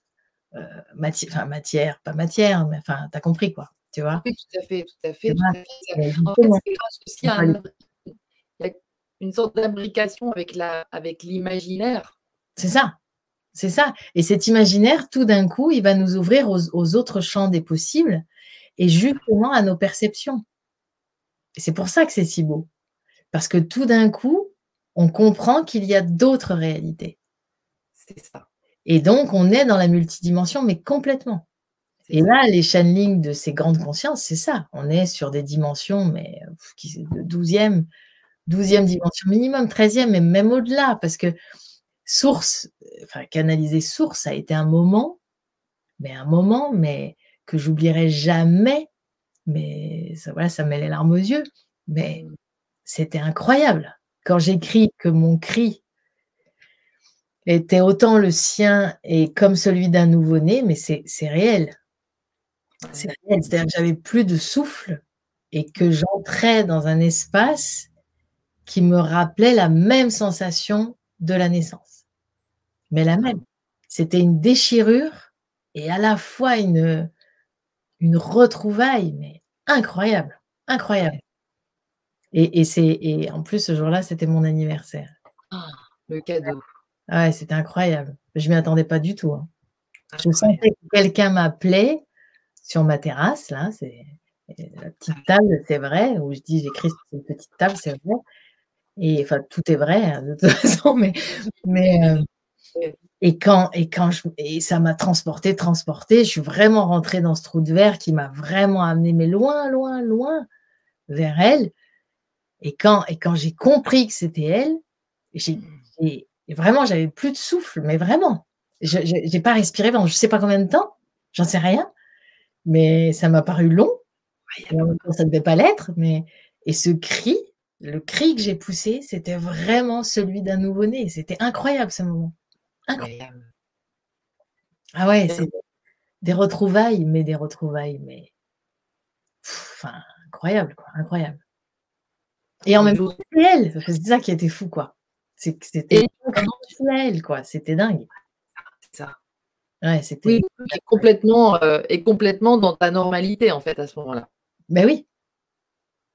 euh, matière, enfin matière, pas matière, mais enfin, tu as compris quoi, tu vois? Oui, tout à fait, tout à fait. Tout à fait. En fait, c'est grâce aussi à un, il y a une sorte d'imbrication avec l'imaginaire. Avec c'est ça. C'est ça. Et cet imaginaire, tout d'un coup, il va nous ouvrir aux, autres champs des possibles et justement à nos perceptions. Et c'est pour ça que c'est si beau. Parce que tout d'un coup, on comprend qu'il y a d'autres réalités. C'est ça. Et donc, on est dans la multidimension, mais complètement. Et là, les channelings de ces grandes consciences, c'est ça. On est sur des dimensions, mais de 12e, 12e dimension minimum, 13e, mais même au-delà, parce que source, enfin canaliser source, a été un moment, mais un moment, mais que j'oublierai jamais. Mais ça, voilà, ça met les larmes aux yeux. Mais c'était incroyable. Quand j'écris que mon cri était autant le sien et comme celui d'un nouveau-né, mais c'est réel. C'est réel. C'est-à-dire que j'avais plus de souffle et que j'entrais dans un espace qui me rappelait la même sensation de la naissance mais la même. C'était une déchirure et à la fois une, une retrouvaille, mais incroyable, incroyable. Et, et, et en plus, ce jour-là, c'était mon anniversaire. Ah, le cadeau. Ouais, c'était incroyable. Je ne m'y attendais pas du tout. Hein. Je sentais que quelqu'un m'appelait sur ma terrasse, là, c'est la petite table, c'est vrai, où je dis j'écris sur une petite table, c'est vrai. Et enfin, tout est vrai, hein, de toute *laughs* façon, mais, mais, euh, et quand, et quand je, et ça m'a transporté, transporté, je suis vraiment rentrée dans ce trou de verre qui m'a vraiment amené, mais loin, loin, loin vers elle. Et quand, et quand j'ai compris que c'était elle, j'ai, vraiment, j'avais plus de souffle, mais vraiment. Je n'ai pas respiré pendant je ne sais pas combien de temps, j'en sais rien, mais ça m'a paru long. Ça ne devait pas l'être, mais et ce cri, le cri que j'ai poussé, c'était vraiment celui d'un nouveau-né. C'était incroyable ce moment. Incroyable. Ah ouais, c'est des retrouvailles, mais des retrouvailles, mais enfin incroyable, quoi, incroyable. Et en même temps, elle, c'est ça qui était fou, quoi. C'était elle, quoi, c'était dingue. Ouais, c'était. complètement, euh, et complètement dans ta normalité, en fait, à ce moment-là. Ben oui,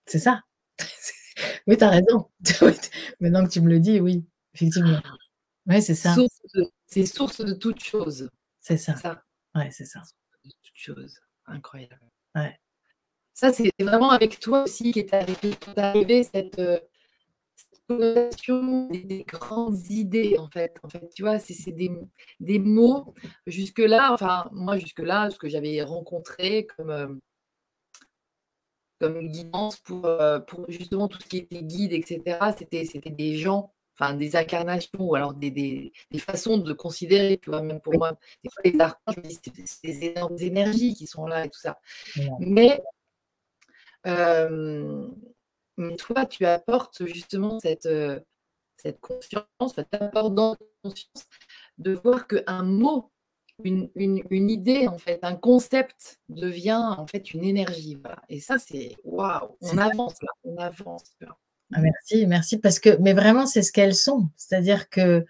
c'est ça. oui, tu as raison. *laughs* Maintenant que tu me le dis, oui, effectivement. Oui, c'est ça. C'est source de toute chose. C'est ça. ça. Ouais, c'est ça. De toute chose. Incroyable. Ouais. Ça, c'est vraiment avec toi aussi qui est arrivé, cette, des, grandes idées, en fait. En fait, tu vois, c'est des, des, mots. Jusque-là, enfin, moi, jusque-là, ce que j'avais rencontré comme, euh, comme guidance pour, euh, pour justement tout ce qui était guide, etc., c'était des gens enfin des incarnations ou alors des, des, façons de considérer, tu vois, même pour moi, des fois les archanges, c'est des énormes énergies qui sont là et tout ça. Mais, euh, mais toi, tu apportes justement cette, euh, cette conscience, enfin, tu apportes dans la conscience de voir qu'un mot, une, une, une, idée, en fait, un concept devient en fait une énergie. Voilà. Et ça, c'est waouh, on avance là, on avance. Ah, merci, merci, parce que, mais vraiment, c'est ce qu'elles sont. C'est-à-dire que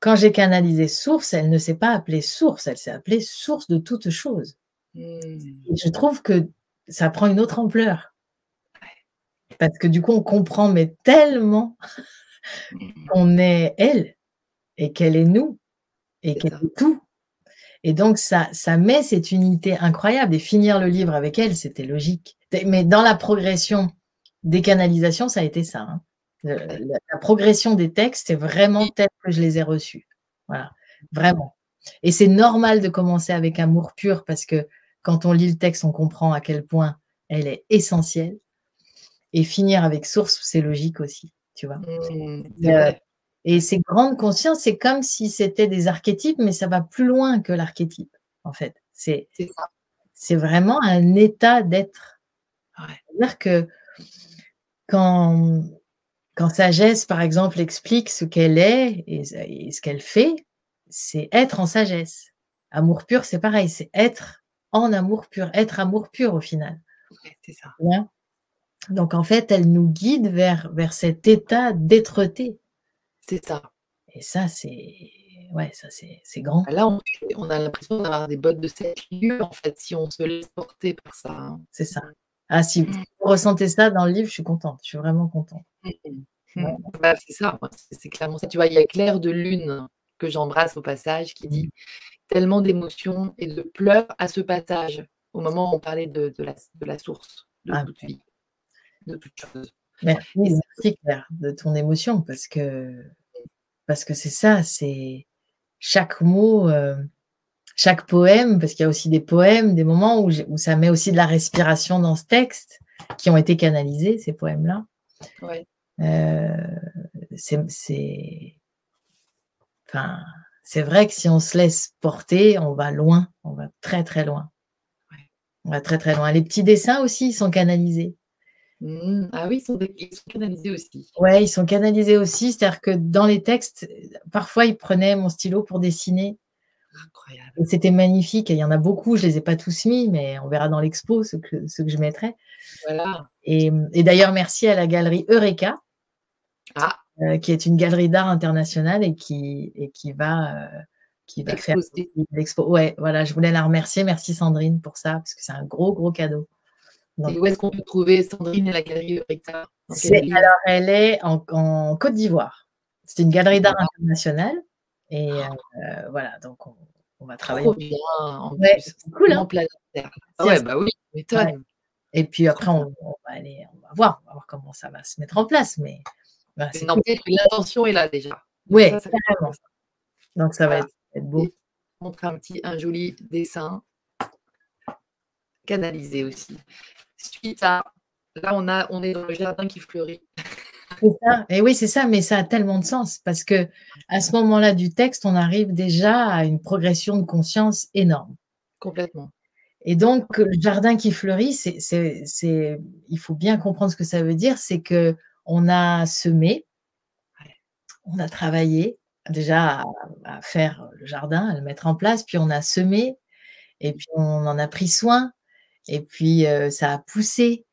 quand j'ai canalisé source, elle ne s'est pas appelée source, elle s'est appelée source de toute chose. Et je trouve que ça prend une autre ampleur. Parce que du coup, on comprend, mais tellement qu'on est elle et qu'elle est nous et qu'elle est tout. Et donc, ça, ça met cette unité incroyable. Et finir le livre avec elle, c'était logique. Mais dans la progression des canalisations, ça a été ça. Hein. La, progression des textes, c'est vraiment tel que je les ai reçus. Voilà, vraiment. Et c'est normal de commencer avec amour pur parce que quand on lit le texte, on comprend à quel point elle est essentielle. Et finir avec source, c'est logique aussi, tu vois. Mmh, euh, et ces grandes consciences, c'est comme si c'était des archétypes, mais ça va plus loin que l'archétype, en fait. C'est c'est vraiment un état d'être. C'est-à-dire que quand, quand Sagesse, par exemple, explique ce qu'elle est et, ce qu'elle fait, c'est être en sagesse. Amour pur, c'est pareil, c'est être en amour pur, être amour pur au final. c'est ça. Donc en fait, elle nous guide vers, vers cet état d'être-té. C'est ça. Et ça, c'est ouais, ça c'est grand. Là, on, a l'impression d'avoir des bottes de cette lieu, en fait, si on se laisse porter par ça. Hein. C'est ça. Ah, si vous mmh. ressentez ça dans le livre, je suis contente. Je suis vraiment contente. Mmh, mmh. Bah, c'est ça, c'est clairement ça. Tu vois, il y a Claire de Lune que j'embrasse au passage qui dit tellement d'émotions et de pleurs à ce passage, au moment où on parlait de, la, de la, source de ah, toute vie, de toute chose. Merci, Claire de ton émotion parce que parce que c'est ça, c'est chaque mot, euh, chaque poème, parce qu'il y a aussi des poèmes, des moments où, où, ça met aussi de la respiration dans ce texte, qui ont été canalisés, ces poèmes-là. Euh, c'est enfin, vrai que si on se laisse porter, on va loin, on va très très loin. On va très très loin. Les petits dessins aussi sont canalisés. Mmh. Ah oui, ils sont, canalisés aussi. Oui, ils sont canalisés aussi. C'est-à-dire que dans les textes, parfois, ils prenaient mon stylo pour dessiner. Incroyable. C'était magnifique. il y en a beaucoup. Je ne les ai pas tous mis, mais on verra dans l'expo ce que, ce que je mettrai. Voilà. Et, d'ailleurs, merci à la galerie Eureka, ah. Euh, qui est une galerie d'art internationale et qui, et qui va, euh, qui va faire l'expo. Ouais, voilà, je voulais la remercier. Merci Sandrine pour ça, parce que c'est un gros, gros cadeau. Et où est-ce qu'on peut trouver Sandrine et la galerie Eureka Alors, elle est en, Côte d'Ivoire. C'est une galerie d'art internationale. Et ah. euh, voilà, donc on, va travailler. Trop bien, en plus. C'est cool, hein ah ouais, bah oui, m'étonne. Et puis après, on, va aller, on va voir, on va voir comment ça va se mettre en place. Mais bah, l'intention est là déjà. Oui. Donc ça va être, beau. montre un petit, un joli dessin canalisé aussi suite à là on a on est dans le jardin qui fleurit. *laughs* Et oui, c'est ça, mais ça a tellement de sens parce que à ce moment-là du texte, on arrive déjà à une progression de conscience énorme. Complètement. Et donc, le jardin qui fleurit, c'est, c'est, il faut bien comprendre ce que ça veut dire, c'est que on a semé, on a travaillé déjà à, à, faire le jardin, à le mettre en place, puis on a semé, et puis on en a pris soin, et puis ça a poussé.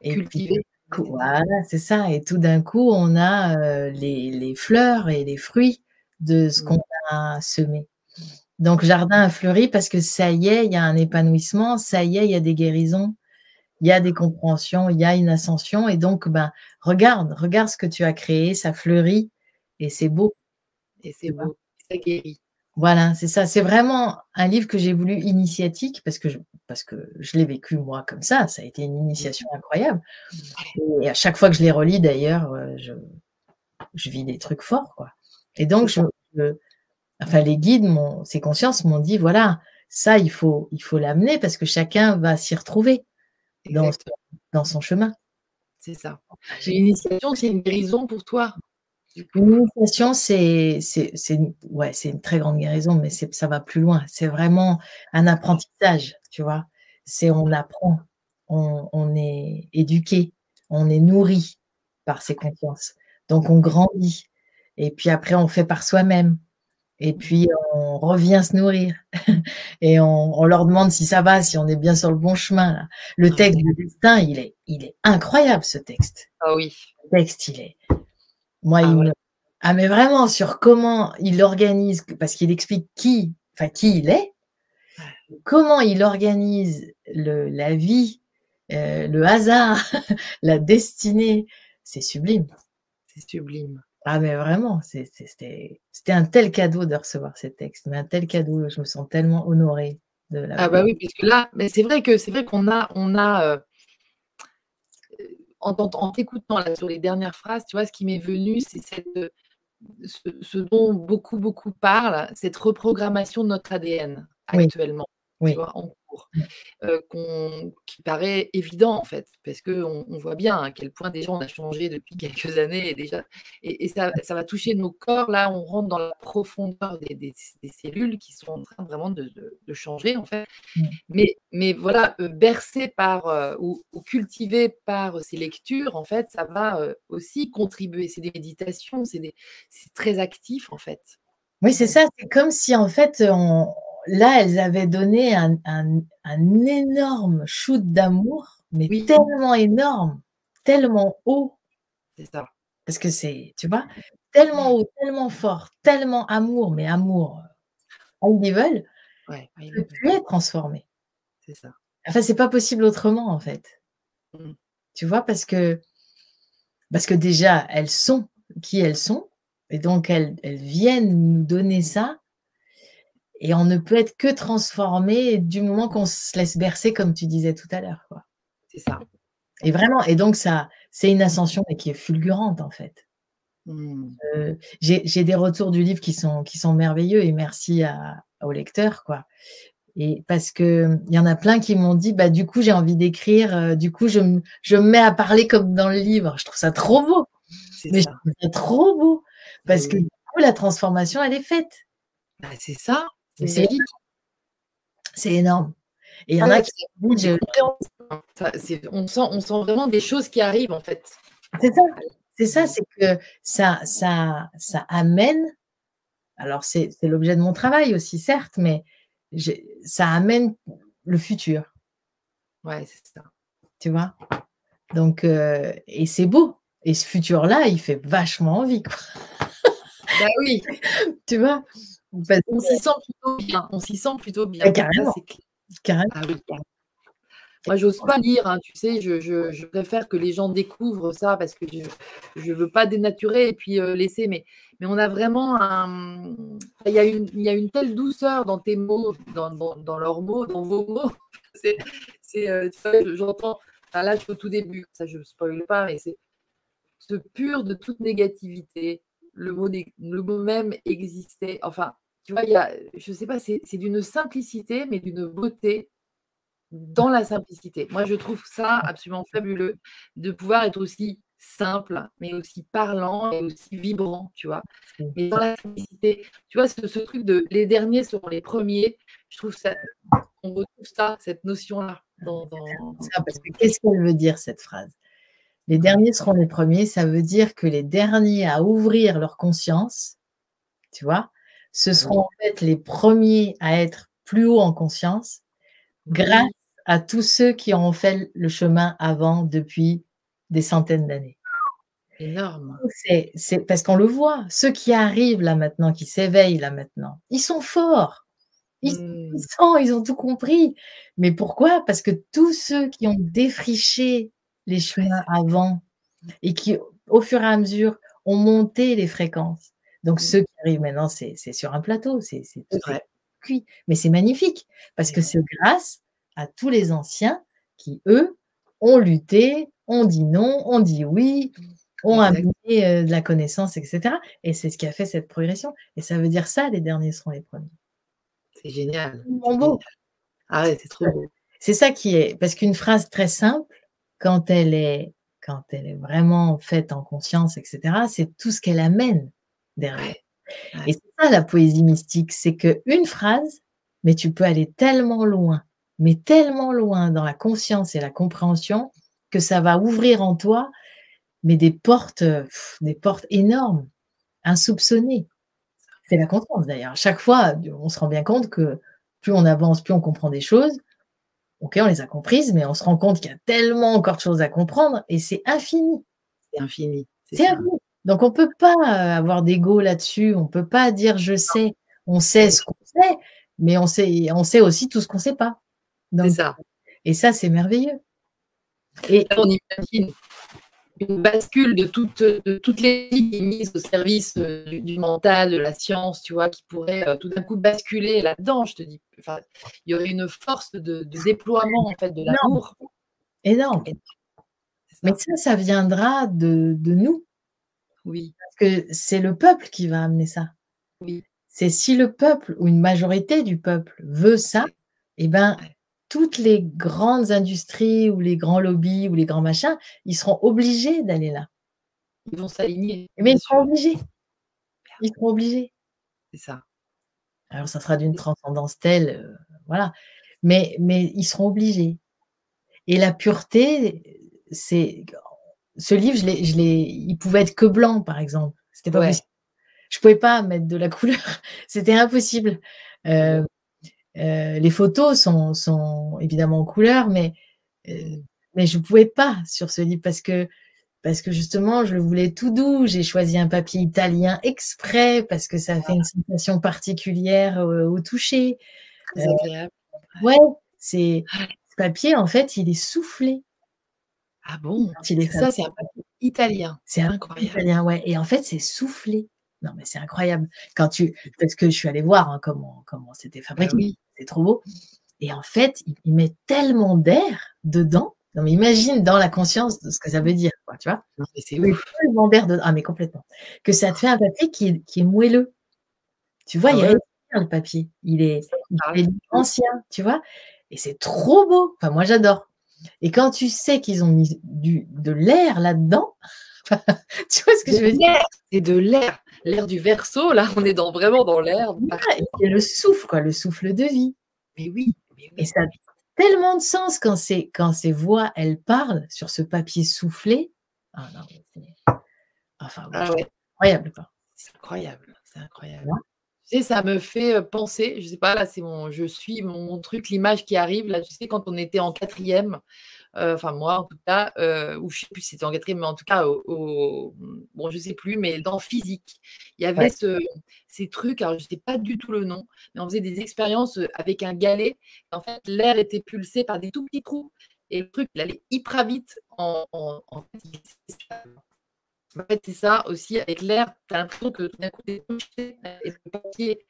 Et puis, voilà, c'est ça. Et tout d'un coup, on a les, fleurs et les fruits de ce qu'on mmh. a semé. Donc, jardin a fleuri parce que ça y est, il y a un épanouissement, ça y est, il y a des guérisons, il y a des compréhensions, il y a une ascension. Et donc, ben, regarde, regarde ce que tu as créé, ça fleurit et c'est beau. Et c'est beau, ça guérit. Voilà, c'est ça. C'est vraiment un livre que j'ai voulu initiatique parce que je, parce que je l'ai vécu moi comme ça. Ça a été une initiation incroyable. Et à chaque fois que je les relis, d'ailleurs, euh, je, je vis des trucs forts, quoi. Et donc, je, enfin, les guides, mon, ces consciences m'ont dit, voilà, ça, il faut, il faut l'amener parce que chacun va s'y retrouver dans, dans son chemin. C'est ça. L'initiation, c'est une guérison pour toi. L'initiation, c'est ouais, une très grande guérison, mais ça va plus loin. C'est vraiment un apprentissage, tu vois. C'est on apprend, on, on, est éduqué, on est nourri par ces consciences. Donc on grandit. Et puis après, on fait par soi-même. Et puis on revient se nourrir. *laughs* Et on, on, leur demande si ça va, si on est bien sur le bon chemin. Le texte du destin, il est, il est incroyable, ce texte. Ah oui. Le texte, il est moi, ah, il me... ah, mais vraiment sur comment il organise, parce qu'il explique qui, enfin qui il est. comment il organise le, la vie, euh, le hasard, *laughs* la destinée, c'est sublime. C'est sublime. Ah, mais vraiment, c'était un tel cadeau de recevoir ces textes, mais un tel cadeau, je me sens tellement honorée de la. Ah, bah oui, puisque là, mais c'est vrai que c'est vrai qu'on a, on a euh, en, en t'écoutant sur les dernières phrases, tu vois, ce qui m'est venu, c'est cette ce, dont beaucoup, beaucoup parlent, cette reprogrammation de notre ADN actuellement, oui. Euh, qui paraît évident en fait, parce qu'on on voit bien à quel point déjà on a changé depuis *laughs* quelques années et déjà, et, ça, ça, va toucher nos corps. Là, on rentre dans la profondeur des, des, cellules qui sont en train vraiment de, de, changer en fait. Mmh. Mais, mais voilà, euh, bercé par euh, ou, ou, cultivé par ces lectures, en fait, ça va aussi contribuer. C'est des méditations, c'est très actif en fait. Oui, c'est ça. C'est comme si en fait on, là, elles avaient donné un, énorme shoot d'amour, mais tellement énorme, tellement haut. C'est ça. Parce que c'est, tu vois, tellement haut, tellement fort, tellement amour, mais amour à level, ouais, que tu es transformé. C'est ça. Enfin, c'est pas possible autrement, en fait. Mmh. Tu vois, parce que, parce que déjà, elles sont qui elles sont, et donc elles, elles viennent nous donner ça et on ne peut être que transformé du moment qu'on se laisse bercer, comme tu disais tout à l'heure. C'est ça. Et vraiment, et donc ça, c'est une ascension mais qui est fulgurante en fait. Mmh. Euh, j'ai des retours du livre qui sont, qui sont merveilleux et merci à, aux lecteurs. Quoi. Et parce que il y en a plein qui m'ont dit, bah du coup j'ai envie d'écrire, euh, du coup je, je me mets à parler comme dans le livre. Je trouve ça trop beau. Mais ça. je trouve ça trop beau parce que du coup la transformation elle est faite. Bah, c'est ça. C'est énorme. Et il y en a qui on sent, on sent vraiment des choses qui arrivent en fait. C'est ça. C'est ça, c'est que ça, ça, ça amène. Alors c'est l'objet de mon travail aussi, certes, mais ça amène le futur. Ouais, c'est ça. Tu vois? Donc euh, et c'est beau. Et ce futur-là, il fait vachement envie. Quoi. Bah oui. *laughs* tu vois? On s'y sent plutôt bien. On s'y sent plutôt bien. Carrément. carrément. Ah Moi, j'ose pas lire, hein, tu sais, je, préfère que les gens découvrent ça parce que je ne veux pas dénaturer et puis euh, laisser, mais, mais on a vraiment un. Il y, a une, il y a une telle douceur dans tes mots, dans, dans, leurs mots, dans vos mots. *laughs* C'est, euh, j'entends, là, je suis au tout début, ça je ne spoil pas, mais c'est ce pur de toute négativité, le mot, le mot même existait. Enfin, tu vois, il y a, je ne sais pas, c'est d'une simplicité, mais d'une beauté dans la simplicité. Moi, je trouve ça absolument fabuleux de pouvoir être aussi simple, mais aussi parlant et aussi vibrant, tu vois. Mais dans la simplicité, tu vois, ce, truc de les derniers seront les premiers, je trouve ça, on retrouve ça, cette notion-là. Dans, qu'est-ce qu'elle veut dire, cette phrase? Les derniers seront les premiers, ça veut dire que les derniers à ouvrir leur conscience, tu vois, ce seront en fait les premiers à être plus haut en conscience grâce à tous ceux qui ont fait le chemin avant depuis des centaines d'années. Énorme. C'est parce qu'on le voit, ceux qui arrivent là maintenant, qui s'éveillent là maintenant, ils sont forts. Ils, mmh. ils, sont, ils ont tout compris. Mais pourquoi? Parce que tous ceux qui ont défriché les chemins avant et qui, au fur et à mesure, ont monté les fréquences. Donc, mmh. ceux qui arrivent maintenant, c'est sur un plateau, c'est cuit. Mais c'est magnifique parce que c'est grâce à tous les anciens qui, eux, ont lutté, ont dit non, ont dit oui, ont amené euh, de la connaissance, etc. Et c'est ce qui a fait cette progression. Et ça veut dire ça, les derniers seront les premiers. C'est génial. Bon, Ah ouais, c'est trop beau. C'est ça qui est, parce qu'une phrase très simple, quand elle est, quand elle est vraiment faite en conscience, etc., c'est tout ce qu'elle amène derrière. Et c'est ça la poésie mystique, c'est qu'une phrase, mais tu peux aller tellement loin, mais tellement loin dans la conscience et la compréhension que ça va ouvrir en toi, mais des portes, des portes énormes, insoupçonnées. C'est la conscience d'ailleurs. Chaque fois, on se rend bien compte que plus on avance, plus on comprend des choses, ok, on les a comprises, mais on se rend compte qu'il y a tellement encore de choses à comprendre et c'est infini. C'est infini. C'est infini. Donc on ne peut pas euh, avoir d'ego là-dessus, on ne peut pas dire je sais, on sait ce qu'on sait, mais on sait, on sait aussi tout ce qu'on ne sait pas. C'est ça. Et ça, c'est merveilleux. Et on imagine une bascule de toutes, de toutes les mises au service euh, du, mental, de la science, tu vois, qui pourrait euh, tout d'un coup basculer là-dedans, je te dis. Enfin, il y aurait une force de, déploiement en fait de l'amour. Énorme. Mais ça, ça viendra de, de, nous. Oui. Parce que c'est le peuple qui va amener ça. Oui. C'est si le peuple ou une majorité du peuple veut ça, eh ben, toutes les grandes industries ou les grands lobbies ou les grands machins, ils seront obligés d'aller là. Ils vont s'aligner. Mais ils seront obligés. Ils seront obligés. C'est ça. Alors, ça sera d'une transcendance telle, euh, voilà. Mais, mais ils seront obligés. Et la pureté, c'est. Ce livre, je l'ai, je il pouvait être que blanc, par exemple. C'était pas possible. Je pouvais pas mettre de la *laughs* couleur. C'était impossible. Euh, euh, les photos sont, sont, évidemment en couleur, mais, euh, mais je ne pouvais pas sur ce livre parce que, parce que justement, je le voulais tout doux. J'ai choisi un papier italien exprès parce que ça fait une sensation particulière au, toucher. C'est agréable. Ouais, c'est ce papier, en fait, il est soufflé. Ah bon? Ça, c'est un papier italien. C'est incroyable. Italien, ouais. Et en fait, c'est soufflé. Non, mais c'est incroyable. Quand tu, parce que je suis allée voir hein, comment comment c'était fabriqué. oui. C'est trop beau. Et en fait, il, met tellement d'air dedans. Non, mais imagine dans la conscience de ce que ça veut dire, quoi, tu vois? C'est tellement d'air dedans. Ah, mais complètement. Que ça te fait un papier qui est, qui est moelleux. Tu vois, il ah il le papier. Il est, il est ancien, tu vois? Et c'est trop beau. Enfin, moi, j'adore. Et quand tu sais qu'ils ont mis du, de l'air là-dedans, *laughs* tu vois ce que je veux dire? C'est de l'air l'air du verso, là, on est dans, vraiment dans l'air. et le souffle, quoi, le souffle de vie. Mais oui. Et ça a tellement de sens quand, quand ces voix, elles parlent sur ce papier soufflé. Ah non, enfin, ah incroyable. C'est incroyable, c'est incroyable. Sais, ça me fait euh, penser, je sais pas, là, c'est mon, je suis mon truc, l'image qui arrive, là, tu sais, quand on était en quatrième, euh, enfin moi en tout cas, euh, ou je sais plus si c'était en quatrième, mais en tout cas, au, bon, je sais plus, mais dans physique, il y avait ces trucs, alors je ne sais pas du tout le nom, mais on faisait des expériences avec un galet. En fait, l'air était pulsé par des tout petits trous et le truc, il allait hyper vite en, fait, c'est ça aussi, avec l'air, tu as l'impression que tout d'un coup, tu es touché et le papier.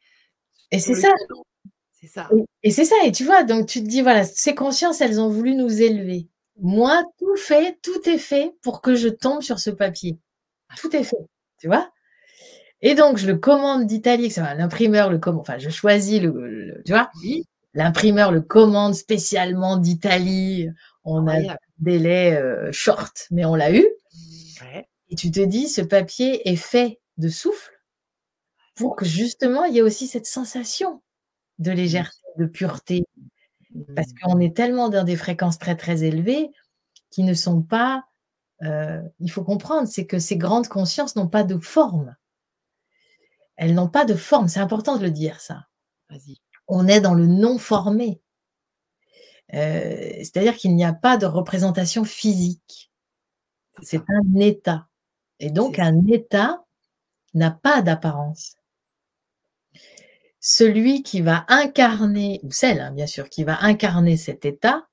Et c'est ça. C'est ça. Et c'est ça, et tu vois, donc tu te dis, voilà, ces consciences, elles ont voulu nous élever. Moi, tout fait, tout est fait pour que je tombe sur ce papier. Tout est fait, tu vois Et donc, je le commande d'Italie, l'imprimeur le commande, enfin, je choisis le, tu vois L'imprimeur le commande spécialement d'Italie. On a un délai euh, short, mais on l'a eu. Et tu te dis, ce papier est fait de souffle pour que justement, il y ait aussi cette sensation de légèreté, de pureté. Parce mmh. qu'on est tellement dans des fréquences très très élevées qui ne sont pas. Euh, il faut comprendre, c'est que ces grandes consciences n'ont pas de forme. Elles n'ont pas de forme. C'est important de le dire, ça. On est dans le non formé. Euh, c'est-à-dire qu'il n'y a pas de représentation physique. C'est un état. Et donc, un état n'a pas d'apparence celui qui va incarner, ou celle, hein, bien sûr, qui va incarner cet état,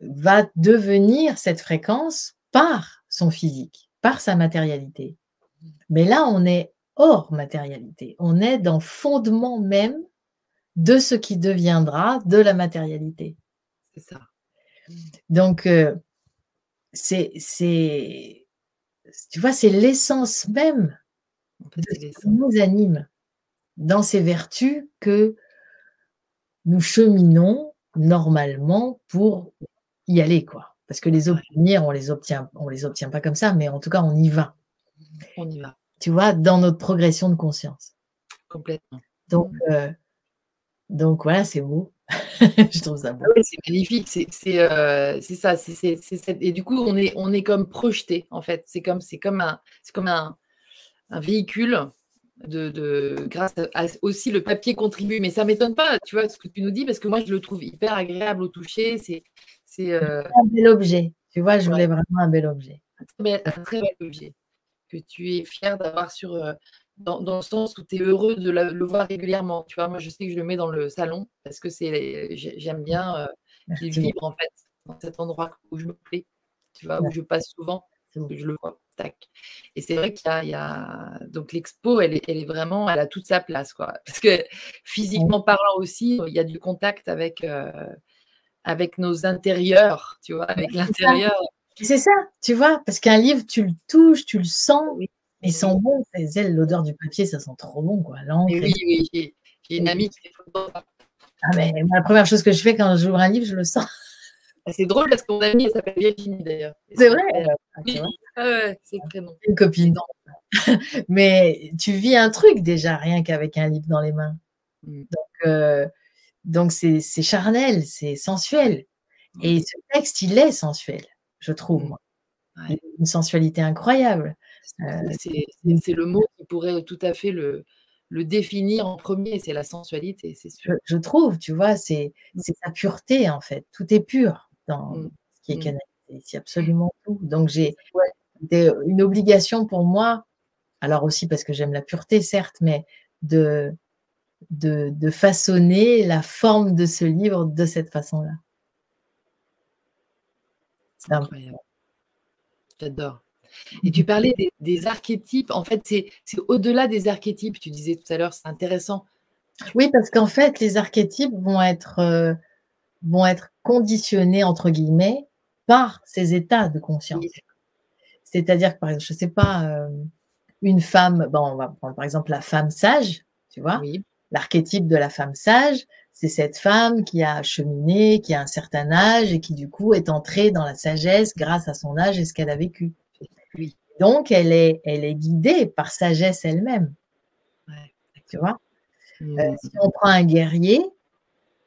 va devenir cette fréquence par son physique, par sa matérialité. Mais là, on est hors matérialité. On est dans le fondement même de ce qui deviendra de la matérialité. C'est ça. Donc, euh, c'est, tu vois, c'est l'essence même de ce qui nous anime dans ces vertus que nous cheminons normalement pour y aller, quoi. Parce que les obtenir, on les obtient, on les obtient pas comme ça, mais en tout cas, on y va. On y va. Tu vois, dans notre progression de conscience. Complètement. Donc, euh, donc voilà, c'est beau. *laughs* je trouve ça beau. Ah c'est magnifique. C'est euh, ça. et du coup, on est, on est comme projeté, en fait. C'est comme, comme, un, comme un, un véhicule de, grâce à aussi le papier contribue. Mais ça m'étonne pas, tu vois, ce que tu nous dis, parce que moi, je le trouve hyper agréable au toucher. C'est euh... un bel objet. Tu vois, je voulais vraiment un bel objet. Un très bel, objet que tu es fier d'avoir sur, euh, dans, dans, le sens où tu es heureux de le voir régulièrement. Tu vois, moi, je sais que je le mets dans le salon parce que c'est, j'aime bien euh, qu'il vibre en fait dans cet endroit où je me plais, tu vois, où je passe souvent, que je le vois. Tac. Et c'est vrai qu'il y, y a, donc l'expo, elle est, elle est, vraiment, elle a toute sa place, quoi. Parce que physiquement parlant aussi, il y a du contact avec, euh, avec nos intérieurs, tu vois, avec l'intérieur. C'est ça, tu vois, parce qu'un livre, tu le touches, tu le sens, oui. Ils sont bons. L'odeur du papier, ça sent trop bon, quoi. Oui, oui, j'ai une amie qui fait Ah, mais la première chose que je fais quand j'ouvre un livre, je le sens. Ah, c'est drôle parce que mon amie, elle s'appelle Virginie d'ailleurs. C'est vrai? *laughs* ah, ouais, c'est prénom. Une copine. *laughs* mais tu vis un truc déjà, rien qu'avec un livre dans les mains. Mm. Donc, euh, donc c'est charnel, c'est sensuel. Et ce texte, il est sensuel, je trouve, moi. Ouais. Une sensualité incroyable. Euh, c'est le mot qui pourrait tout à fait le, le définir en premier, c'est la sensualité, c'est sûr. Je, je, trouve, tu vois, c'est sa pureté, en fait. Tout est pur dans mmh. ce qui est canalisé. C'est absolument tout. Donc, j'ai ouais. une obligation pour moi, alors aussi parce que j'aime la pureté, certes, mais de, de, de, façonner la forme de ce livre de cette façon-là. C'est incroyable. J'adore. Et tu parlais des, des archétypes. En fait, c'est au-delà des archétypes. Tu disais tout à l'heure, c'est intéressant. Oui, parce qu'en fait, les archétypes vont être, euh, vont être conditionnés, entre guillemets, par ces états de conscience. C'est-à-dire que, par exemple, je ne sais pas, euh, une femme, bon, on va prendre par exemple la femme sage, tu vois, oui. l'archétype de la femme sage, c'est cette femme qui a cheminé, qui a un certain âge et qui du coup est entrée dans la sagesse grâce à son âge et ce qu'elle a vécu. Donc, elle est, elle est guidée par sagesse elle-même. Ouais, tu vois? Mmh. euh, Si on prend un guerrier,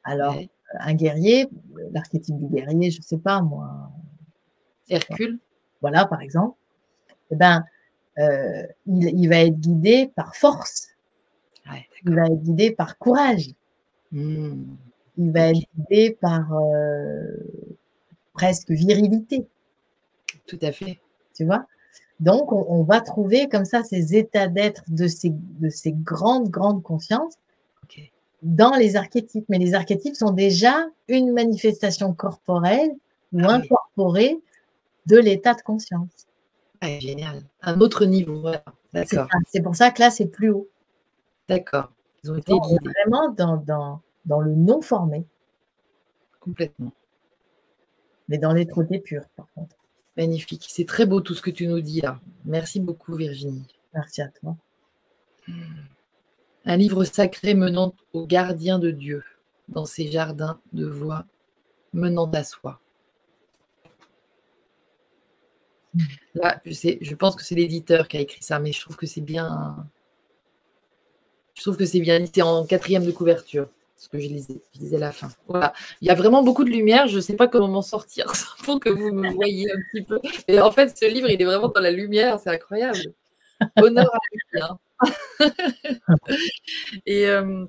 alors ouais. un guerrier, l'archétype du guerrier, je ne sais pas moi. Hercule. Voilà, par exemple. Eh ben, euh, il, il, va être guidé par force. Ouais, il va être guidé par courage. Mmh. Il va okay. être guidé par euh, presque virilité. Tout à fait. Tu vois? Donc, on, on, va trouver comme ça ces états d'être de ces, de ces grandes, grandes consciences okay. dans les archétypes. Mais les archétypes sont déjà une manifestation corporelle ou ah, incorporée oui. de l'état de conscience. Ah, génial. Un autre niveau. Voilà. D'accord. C'est pour ça que là, c'est plus haut. D'accord. Ils ont été Donc, guidés. Vraiment dans, dans, dans le non formé. Complètement. Mais dans l'être pur, par contre. Magnifique. C'est très beau tout ce que tu nous dis là. Merci beaucoup, Virginie. Merci à toi. Un livre sacré menant au gardien de Dieu dans ses jardins de voix menant à soi. Là, je sais, je pense que c'est l'éditeur qui a écrit ça, mais je trouve que c'est bien. Je trouve que c'est bien. C'est en quatrième de couverture ce que je lisais, je lisais la fin. Voilà. Il y a vraiment beaucoup de lumière, je ne sais pas comment m'en sortir *laughs* pour que vous me voyez un petit peu. Et en fait, ce livre, il est vraiment dans la lumière, c'est incroyable. Honneur à. Hein. *laughs* Et, euh...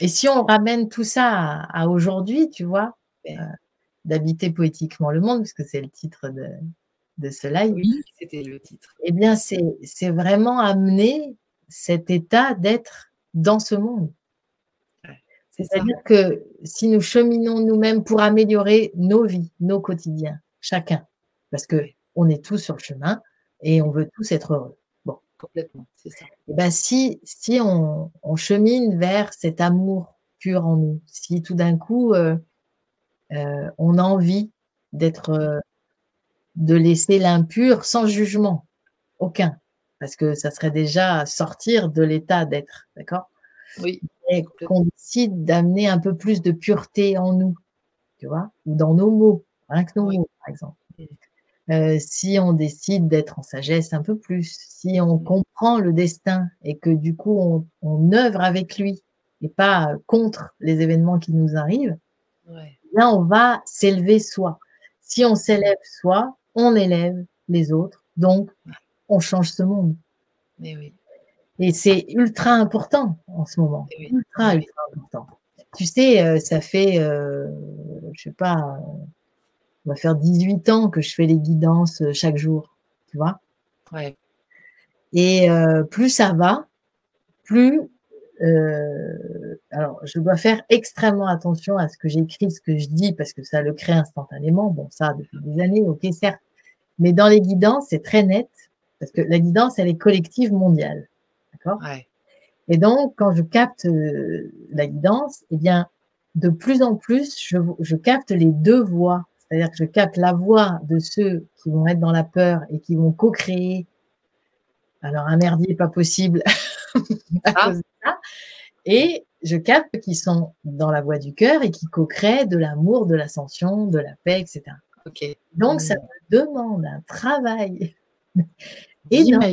Et si on ramène tout ça à, à aujourd'hui, tu vois, euh, d'habiter poétiquement le monde, puisque c'est le titre de, de ce live. Oui, c'était le titre. Eh bien, c'est vraiment amener cet état d'être dans ce monde. C'est-à-dire que si nous cheminons nous-mêmes pour améliorer nos vies, nos quotidiens, chacun, parce que on est tous sur le chemin et on veut tous être heureux. Bon, complètement, c'est ça. Et ben si si on, on, chemine vers cet amour pur en nous, si tout d'un coup euh, euh, on a envie d'être, euh, de laisser l'impur sans jugement, aucun, parce que ça serait déjà sortir de l'état d'être, d'accord? Oui et qu'on décide d'amener un peu plus de pureté en nous, tu vois, ou dans nos mots, rien que nos oui. mots, par exemple. Euh, si on décide d'être en sagesse un peu plus, si on comprend le destin et que du coup on, on œuvre avec lui et pas contre les événements qui nous arrivent, ouais. là on va s'élever soi. Si on s'élève soi, on élève les autres, donc on change ce monde. Mais oui. Et c'est ultra important en ce moment. Oui. Ultra, oui. ultra important. Tu sais, euh, ça fait, euh, je sais pas, on va faire 18 ans que je fais les guidances euh, chaque jour, tu vois. Ouais. Et euh, plus ça va, plus. euh, alors, je dois faire extrêmement attention à ce que j'écris, ce que je dis, parce que ça le crée instantanément. Bon, ça, depuis des années, ok, certes. Mais dans les guidances, c'est très net, parce que la guidance, elle est collective mondiale. D'accord? Ouais. Et donc, quand je capte euh, la guidance, eh bien, de plus en plus, je, je capte les deux voix. C'est-à-dire que je capte la voix de ceux qui vont être dans la peur et qui vont co-créer. Alors, un merdier pas possible *laughs* à Ah. cause de ça. Et je capte qui sont dans la voie du cœur et qui co-créent de l'amour, de l'ascension, de la paix, etc. Donc, ça Mm. me demande un travail *laughs* énorme.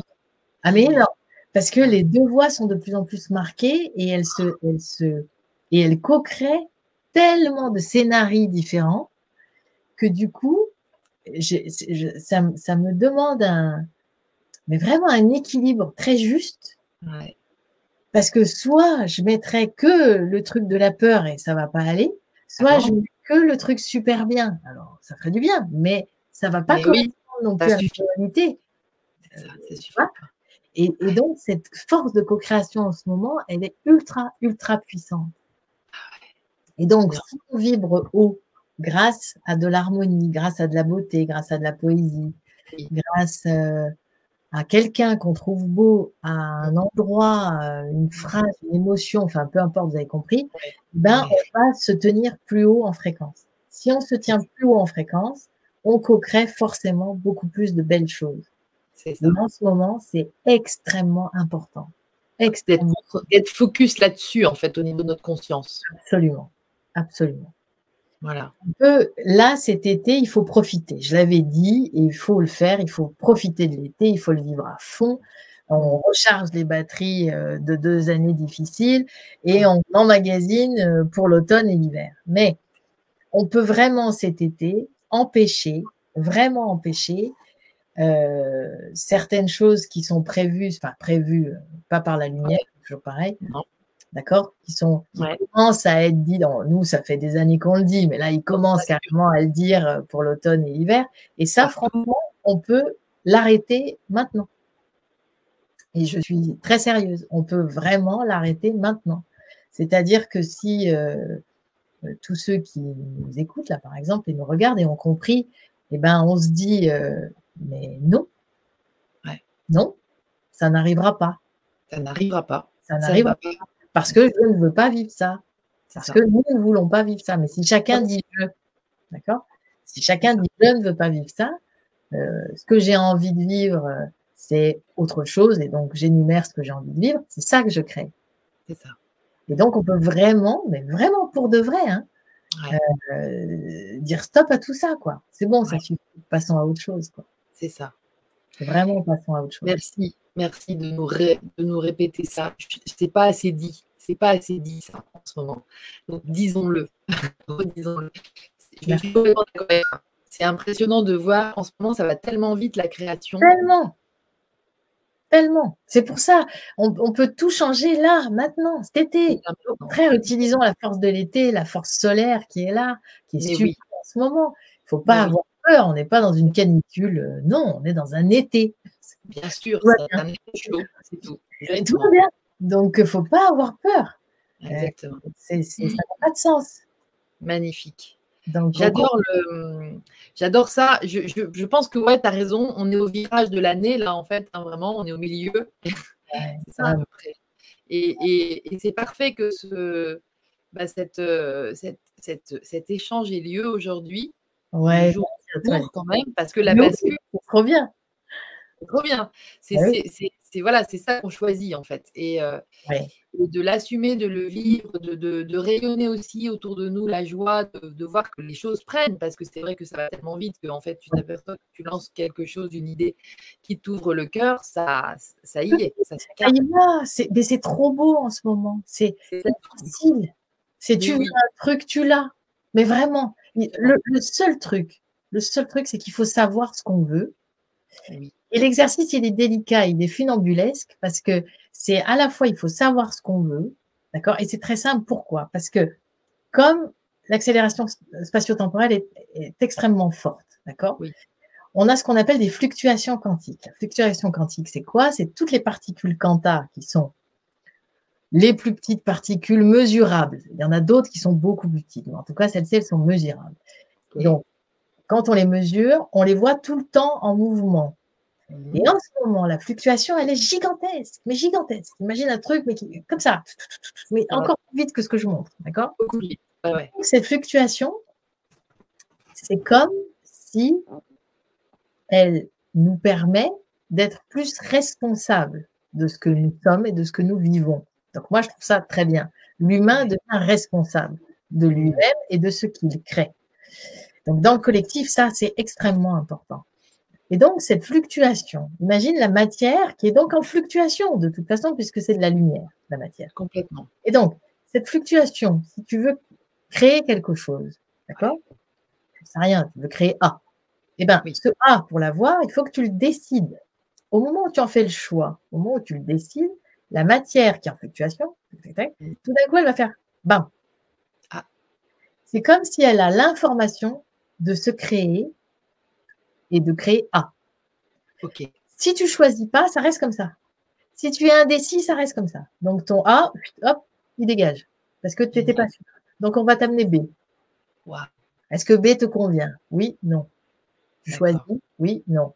Ah mais énorme. Parce que les deux voix sont de plus en plus marquées et elles se, elles se, et elles co-créent tellement de scénarios différents que du coup, je- ça, me- ça me demande un, mais vraiment un équilibre très juste. Ouais. Parce que soit je mettrais que le truc de la peur et ça va pas aller, soit Ah je mets que le truc super bien. Alors, ça ferait du bien, mais ça va pas Mais correspondre oui, non plus à la réalité. c'est ça, Et, et donc, cette force de co-création en ce moment, elle est ultra, ultra puissante. Et donc, si on vibre haut grâce à de l'harmonie, grâce à de la beauté, grâce à de la poésie, grâce euh, à quelqu'un qu'on trouve beau, à un endroit, euh, une phrase, une émotion, enfin, peu importe, vous avez compris, ben, on va se tenir plus haut en fréquence. Si on se tient plus haut en fréquence, on co-crée forcément beaucoup plus de belles choses. Ça. En ce moment, c'est extrêmement important. D'être Extrêmement, d'être focus là-dessus, en fait, au niveau de notre conscience. absolument. Absolument. Voilà. Là, cet été, il faut profiter. Je l'avais dit, et il faut le faire. Il faut profiter de l'été, il faut le vivre à fond. On recharge les batteries euh, de deux années difficiles et on emmagasine euh, pour l'automne et l'hiver. Mais on peut vraiment cet été empêcher, vraiment empêcher euh, certaines choses qui sont prévues, enfin prévues, euh, pas par la lumière, toujours pareil, d'accord, qui sont qui Ouais. commencent à être dit. Dans, nous, ça fait des années qu'on le dit, mais là, ils commencent carrément à le dire euh, pour l'automne et l'hiver. Et ça, franchement, on peut l'arrêter maintenant. Et je suis très sérieuse. On peut vraiment l'arrêter maintenant. C'est-à-dire que si euh, tous ceux qui nous écoutent là, par exemple, et nous regardent et ont compris, eh ben, on se dit, euh, mais non, Ouais. non, ça n'arrivera pas. Ça n'arrivera pas. Ça n'arrivera pas parce que je ne veux pas vivre ça. Parce ça. que nous ne voulons pas vivre ça. Mais si chacun dit je, d'accord? Si chacun dit je ne veux pas vivre ça, euh, ce que j'ai envie de vivre, euh, c'est autre chose. Et donc, j'énumère ce que j'ai envie de vivre. C'est ça que je crée. C'est ça. Et donc, on peut vraiment, mais vraiment pour de vrai, hein, Ouais. euh, dire stop à tout ça, quoi. C'est bon, ça suffit. Passons à autre chose, quoi. C'est ça. Vraiment, passons à autre chose. Merci. Merci de nous, ré- de nous répéter ça. C'est pas assez dit. C'est pas assez dit ça en ce moment. Donc disons-le. *laughs* Redisons-le. Je suis complètement d'accord avec toi. C'est impressionnant de voir en ce moment, ça va tellement vite la création. Tellement. Tellement. C'est pour ça, on, on peut tout changer là, maintenant, cet été. Au contraire, utilisons la force de l'été, la force solaire qui est là, qui est oui. en ce moment. Il faut pas oui. avoir peur. On n'est pas dans une canicule. euh, Non, on est dans un été. Bien sûr, c'est un effet chaud, c'est tout. Va bien. Donc, il faut pas avoir peur. Exactement. C'est, c'est- ça n'a pas de sens. Magnifique. Donc, J'adore le, j'adore ça. Je, je, je pense que ouais, tu as raison. On est au virage de l'année là en fait, hein, vraiment, on est au milieu. *laughs* c'est ça à peu près. Et, et, et c'est parfait que ce, bah, cette, euh, cette, cette, cet échange ait lieu aujourd'hui. Ouais, jour quand même, parce que la bascule, c'est trop bien. c'est trop bien. C'est voilà, c'est ça qu'on choisit en fait. Et, euh, Ouais. et de l'assumer, de le vivre, de, de, de rayonner aussi autour de nous la joie, de, de voir que les choses prennent, parce que c'est vrai que ça va tellement vite que en fait tu t'aperçois que tu lances quelque chose, une idée qui t'ouvre le cœur, ça, ça y est, ça se mais c'est trop beau en ce moment. C'est, facile. C'est Mais tu oui. veux un truc, tu l'as. Mais vraiment, le seul truc, le seul truc, c'est qu'il faut savoir ce qu'on veut. Oui. Et l'exercice, il est délicat, il est funambulesque parce que c'est à la fois, il faut savoir ce qu'on veut, d'accord Et c'est très simple. Pourquoi? Parce que comme l'accélération spatio-temporelle est, est extrêmement forte, d'accord? Oui. On a ce qu'on appelle des fluctuations quantiques. La fluctuation quantique, c'est quoi? C'est toutes les particules quanta qui sont les plus petites particules mesurables. Il y en a d'autres qui sont beaucoup plus petites, mais en tout cas, celles-ci, elles sont mesurables. Donc, quand on les mesure, on les voit tout le temps en mouvement. Et en ce moment, la fluctuation, elle est gigantesque, mais gigantesque. Imagine un truc, mais qui, comme ça, mais encore plus vite que ce que je montre, d'accord? Cette fluctuation, c'est comme si elle nous permet d'être plus responsables de ce que nous sommes et de ce que nous vivons. Donc moi, je trouve ça très bien. L'humain devient responsable de lui-même et de ce qu'il crée. Donc dans le collectif, ça, c'est extrêmement important. Et donc, cette fluctuation, imagine la matière qui est donc en fluctuation de toute façon, puisque c'est de la lumière, la matière. Complètement. Et donc, cette fluctuation, si tu veux créer quelque chose, d'accord? C'est rien, tu veux créer A. Eh bien, ce A, pour l'avoir, il faut que tu le décides. Au moment où tu en fais le choix, au moment où tu le décides, la matière qui est en fluctuation, tout d'un coup, elle va faire bam. Ah. C'est comme si elle a l'information de se créer et de créer A. Ok. Si tu choisis pas, ça reste comme ça. Si tu es indécis, ça reste comme ça. Donc ton A, hop, il dégage. Parce que tu n'étais pas sûr. Donc on va t'amener B. Est-ce que B te convient? Oui, non. Tu choisis? Oui, non.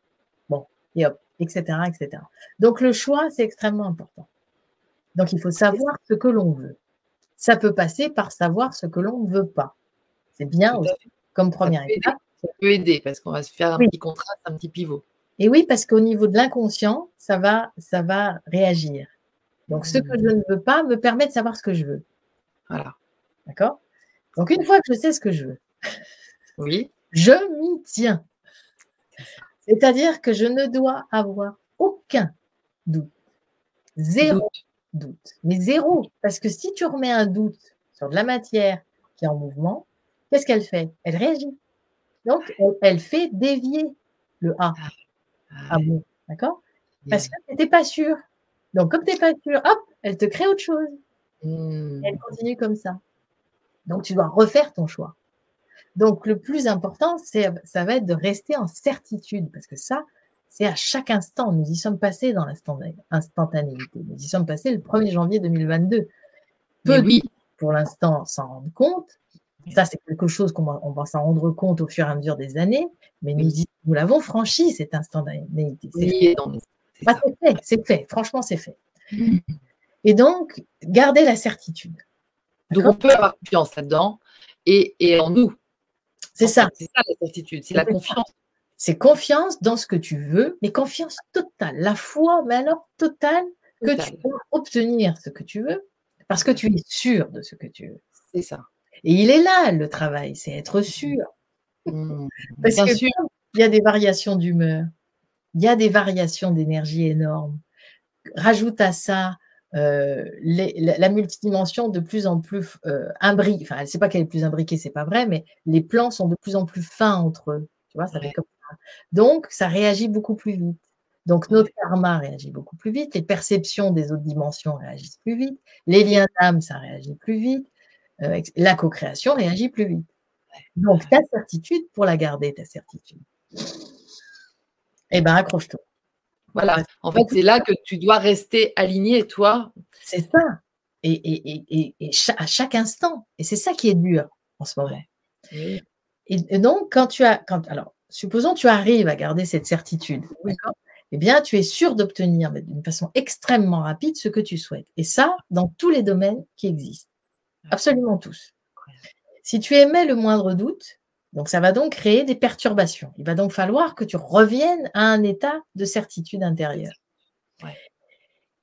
Bon, et hop, etc., etc. Donc le choix, c'est extrêmement important. Donc il faut savoir ce que l'on veut. Ça peut passer par savoir ce que l'on ne veut pas. C'est bien aussi, comme première étape ça peut aider parce qu'on va se faire un petit contraste, un petit pivot. Et oui, parce qu'au niveau de l'inconscient, ça va, ça va réagir. Donc, ce que je ne veux pas me permet de savoir ce que je veux. Voilà. D'accord? Donc, une fois que je sais ce que je veux, oui. je m'y tiens. C'est-à-dire que je ne dois avoir aucun doute. Zéro doute. doute. Mais zéro. Parce que si tu remets un doute sur de la matière qui est en mouvement, qu'est-ce qu'elle fait? Elle réagit. Donc, elle, fait dévier le A. Ah, bon, d'accord? Parce que tu n'étais pas sûr. Donc, comme tu n'es pas sûr, hop, elle te crée autre chose. Hmm. Elle continue comme ça. Donc, tu dois refaire ton choix. Donc, le plus important, ça va être de rester en certitude, parce que ça, c'est à chaque instant. Nous y sommes passés dans l'instantanéité. Nous y sommes passés le 1er janvier 2022. Peu oui. pour l'instant, s'en rendre compte, ça, c'est quelque chose qu'on va, on va s'en rendre compte au fur et à mesure des années, mais nous, nous l'avons franchi, cet instantanéité. C'est ah, fait, c'est fait, franchement, c'est fait. Mm. Et donc, garder la certitude. Donc, on peut avoir confiance là-dedans et, et, en nous. C'est ça. C'est ça la certitude, c'est la confiance. C'est confiance dans ce que tu veux, mais confiance totale. La foi, mais alors totale, que tu peux obtenir ce que tu veux, parce que tu es sûr de ce que tu veux. C'est ça. Et il est là, le travail, c'est être sûr. Mmh. Parce qu'il y a des variations d'humeur, il y a des variations d'énergie énormes. Rajoute à ça euh, la, multidimension de plus en plus euh, imbriquée. Enfin, elle pas qu'elle est plus imbriquée, c'est pas vrai, mais les plans sont de plus en plus fins entre eux. Tu vois, ça fait comme ça. Donc, ça réagit beaucoup plus vite. Donc, notre karma réagit beaucoup plus vite, les perceptions des autres dimensions réagissent plus vite, les liens d'âme, ça réagit plus vite, euh, la co-création réagit plus vite. Donc, ta certitude, pour la garder, ta certitude, eh bien, accroche-toi. Voilà. En fait, c'est là que tu dois rester aligné, toi. C'est ça. Et, à chaque instant. Et c'est ça qui est dur en ce moment. Et, donc, quand tu as. Quand, alors, supposons tu arrives à garder cette certitude. Eh bien, tu es sûr d'obtenir d'une façon extrêmement rapide ce que tu souhaites. Et ça, dans tous les domaines qui existent. Absolument tous. Si tu émets le moindre doute, donc ça va donc créer des perturbations. Il va donc falloir que tu reviennes à un état de certitude intérieure.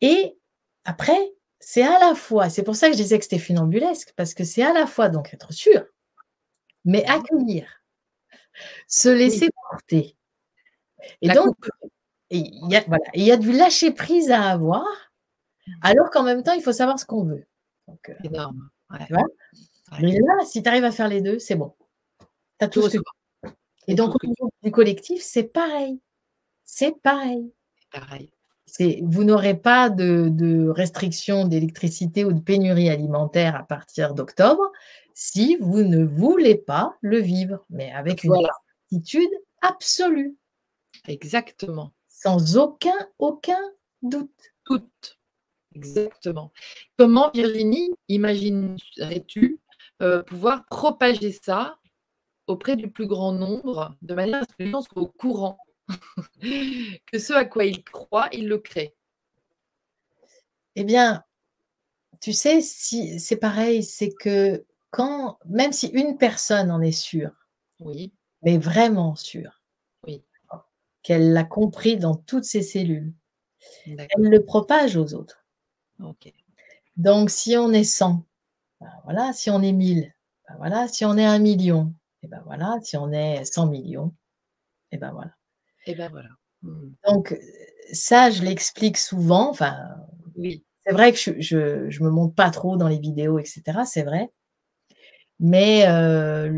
Et après, c'est à la fois, c'est pour ça que je disais que c'était funambulesque, parce que c'est à la fois donc être sûr, mais accueillir, se laisser porter. Et donc, il y, a, voilà, il y a du lâcher prise à avoir, mmh. alors qu'en même temps, il faut savoir ce qu'on veut. Donc, euh, Énorme. Mais là, si tu arrives à faire les deux, c'est bon. Tu as tout, ce que... Et donc, au niveau du collectif, c'est pareil. C'est pareil. pareil. Vous n'aurez pas de, de restriction d'électricité ou de pénurie alimentaire à partir d'octobre si vous ne voulez pas le vivre, mais avec une attitude absolue. Exactement. Sans aucun, aucun doute. Doute. Exactement. Comment, Virginie, imaginerais-tu euh, pouvoir propager ça auprès du plus grand nombre de manière à ce que les gens soient au courant *laughs* que ce à quoi ils croient, ils le créent? Eh bien, tu sais, si, c'est pareil, c'est que quand, même si une personne en est sûre, oui. mais vraiment sûre, oui. qu'elle l'a compris dans toutes ses cellules, elle le propage aux autres. Donc, si on est 100, ben voilà, si on est 1000, ben voilà, si on est un million, et ben voilà, si on est 100 millions, et ben voilà. Et ben voilà. Mmh. Donc, ça, je l'explique souvent. Enfin, oui. c'est vrai que je ne me montre pas trop dans les vidéos, etc. C'est vrai. Mais euh,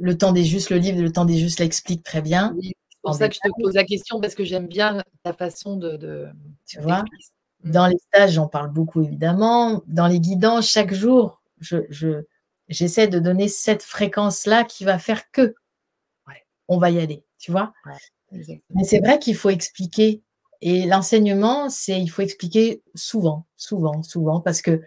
le temps des justes, le livre Le temps des justes l'explique très bien. c'est pour ça que je te pose la question, parce que j'aime bien ta façon de. tu vois? Dans les stages, j'en parle beaucoup évidemment. Dans les guidants, chaque jour, je, j'essaie de donner cette fréquence-là qui va faire que on va y aller, tu vois. Mais c'est vrai qu'il faut expliquer. Et l'enseignement, c'est il faut expliquer souvent, souvent, souvent, parce que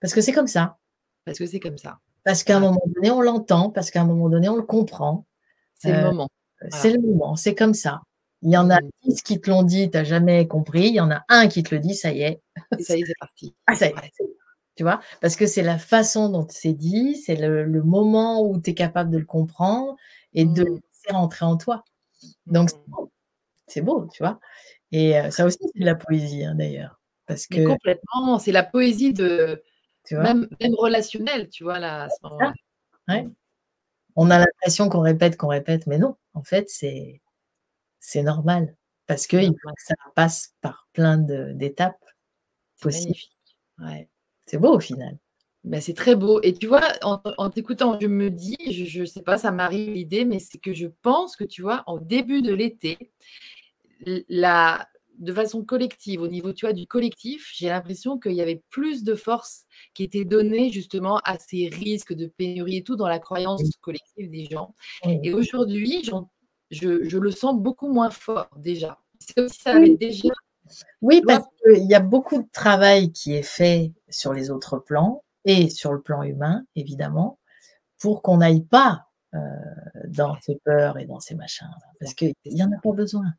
parce que c'est comme ça. Parce que c'est comme ça. Parce qu'à un moment donné, on l'entend, parce qu'à un moment donné, on le comprend. C'est le euh, moment. C'est le moment, c'est comme ça. Il y en a mmh. dix qui te l'ont dit, tu n'as jamais compris. Il y en a un qui te le dit, ça y est. ça y est, c'est parti. *laughs* Ah, ça y est. Tu vois Parce que c'est la façon dont c'est dit, c'est le, moment où tu es capable de le comprendre et de mmh. le laisser rentrer en toi. Donc, mmh. c'est beau. tu vois Et euh, ça aussi, c'est de la poésie, hein, d'ailleurs. Parce que... complètement, c'est la poésie de... Tu vois? même, relationnelle, tu vois, là, à ce moment-là. Ouais. On a l'impression qu'on répète, qu'on répète, mais non, en fait, c'est c'est normal parce qu'il faut que ça passe par plein d'étapes possibles. Ouais. C'est beau au final. Ben, c'est très beau. Et tu vois, en, t'écoutant, je me dis, je ne sais pas, ça m'arrive l'idée, mais c'est que je pense que tu vois, en début de l'été, la, de façon collective, au niveau tu vois, du collectif, j'ai l'impression qu'il y avait plus de force qui était donnée justement à ces risques de pénurie et tout dans la croyance collective des gens. Et aujourd'hui, je, le sens beaucoup moins fort déjà. C'est comme si ça avait déjà. Oui, parce qu'il y a beaucoup de travail qui est fait sur les autres plans et sur le plan humain, évidemment, pour qu'on n'aille pas euh, dans ces peurs et dans ces machins. Parce qu'il n'y en a pas besoin.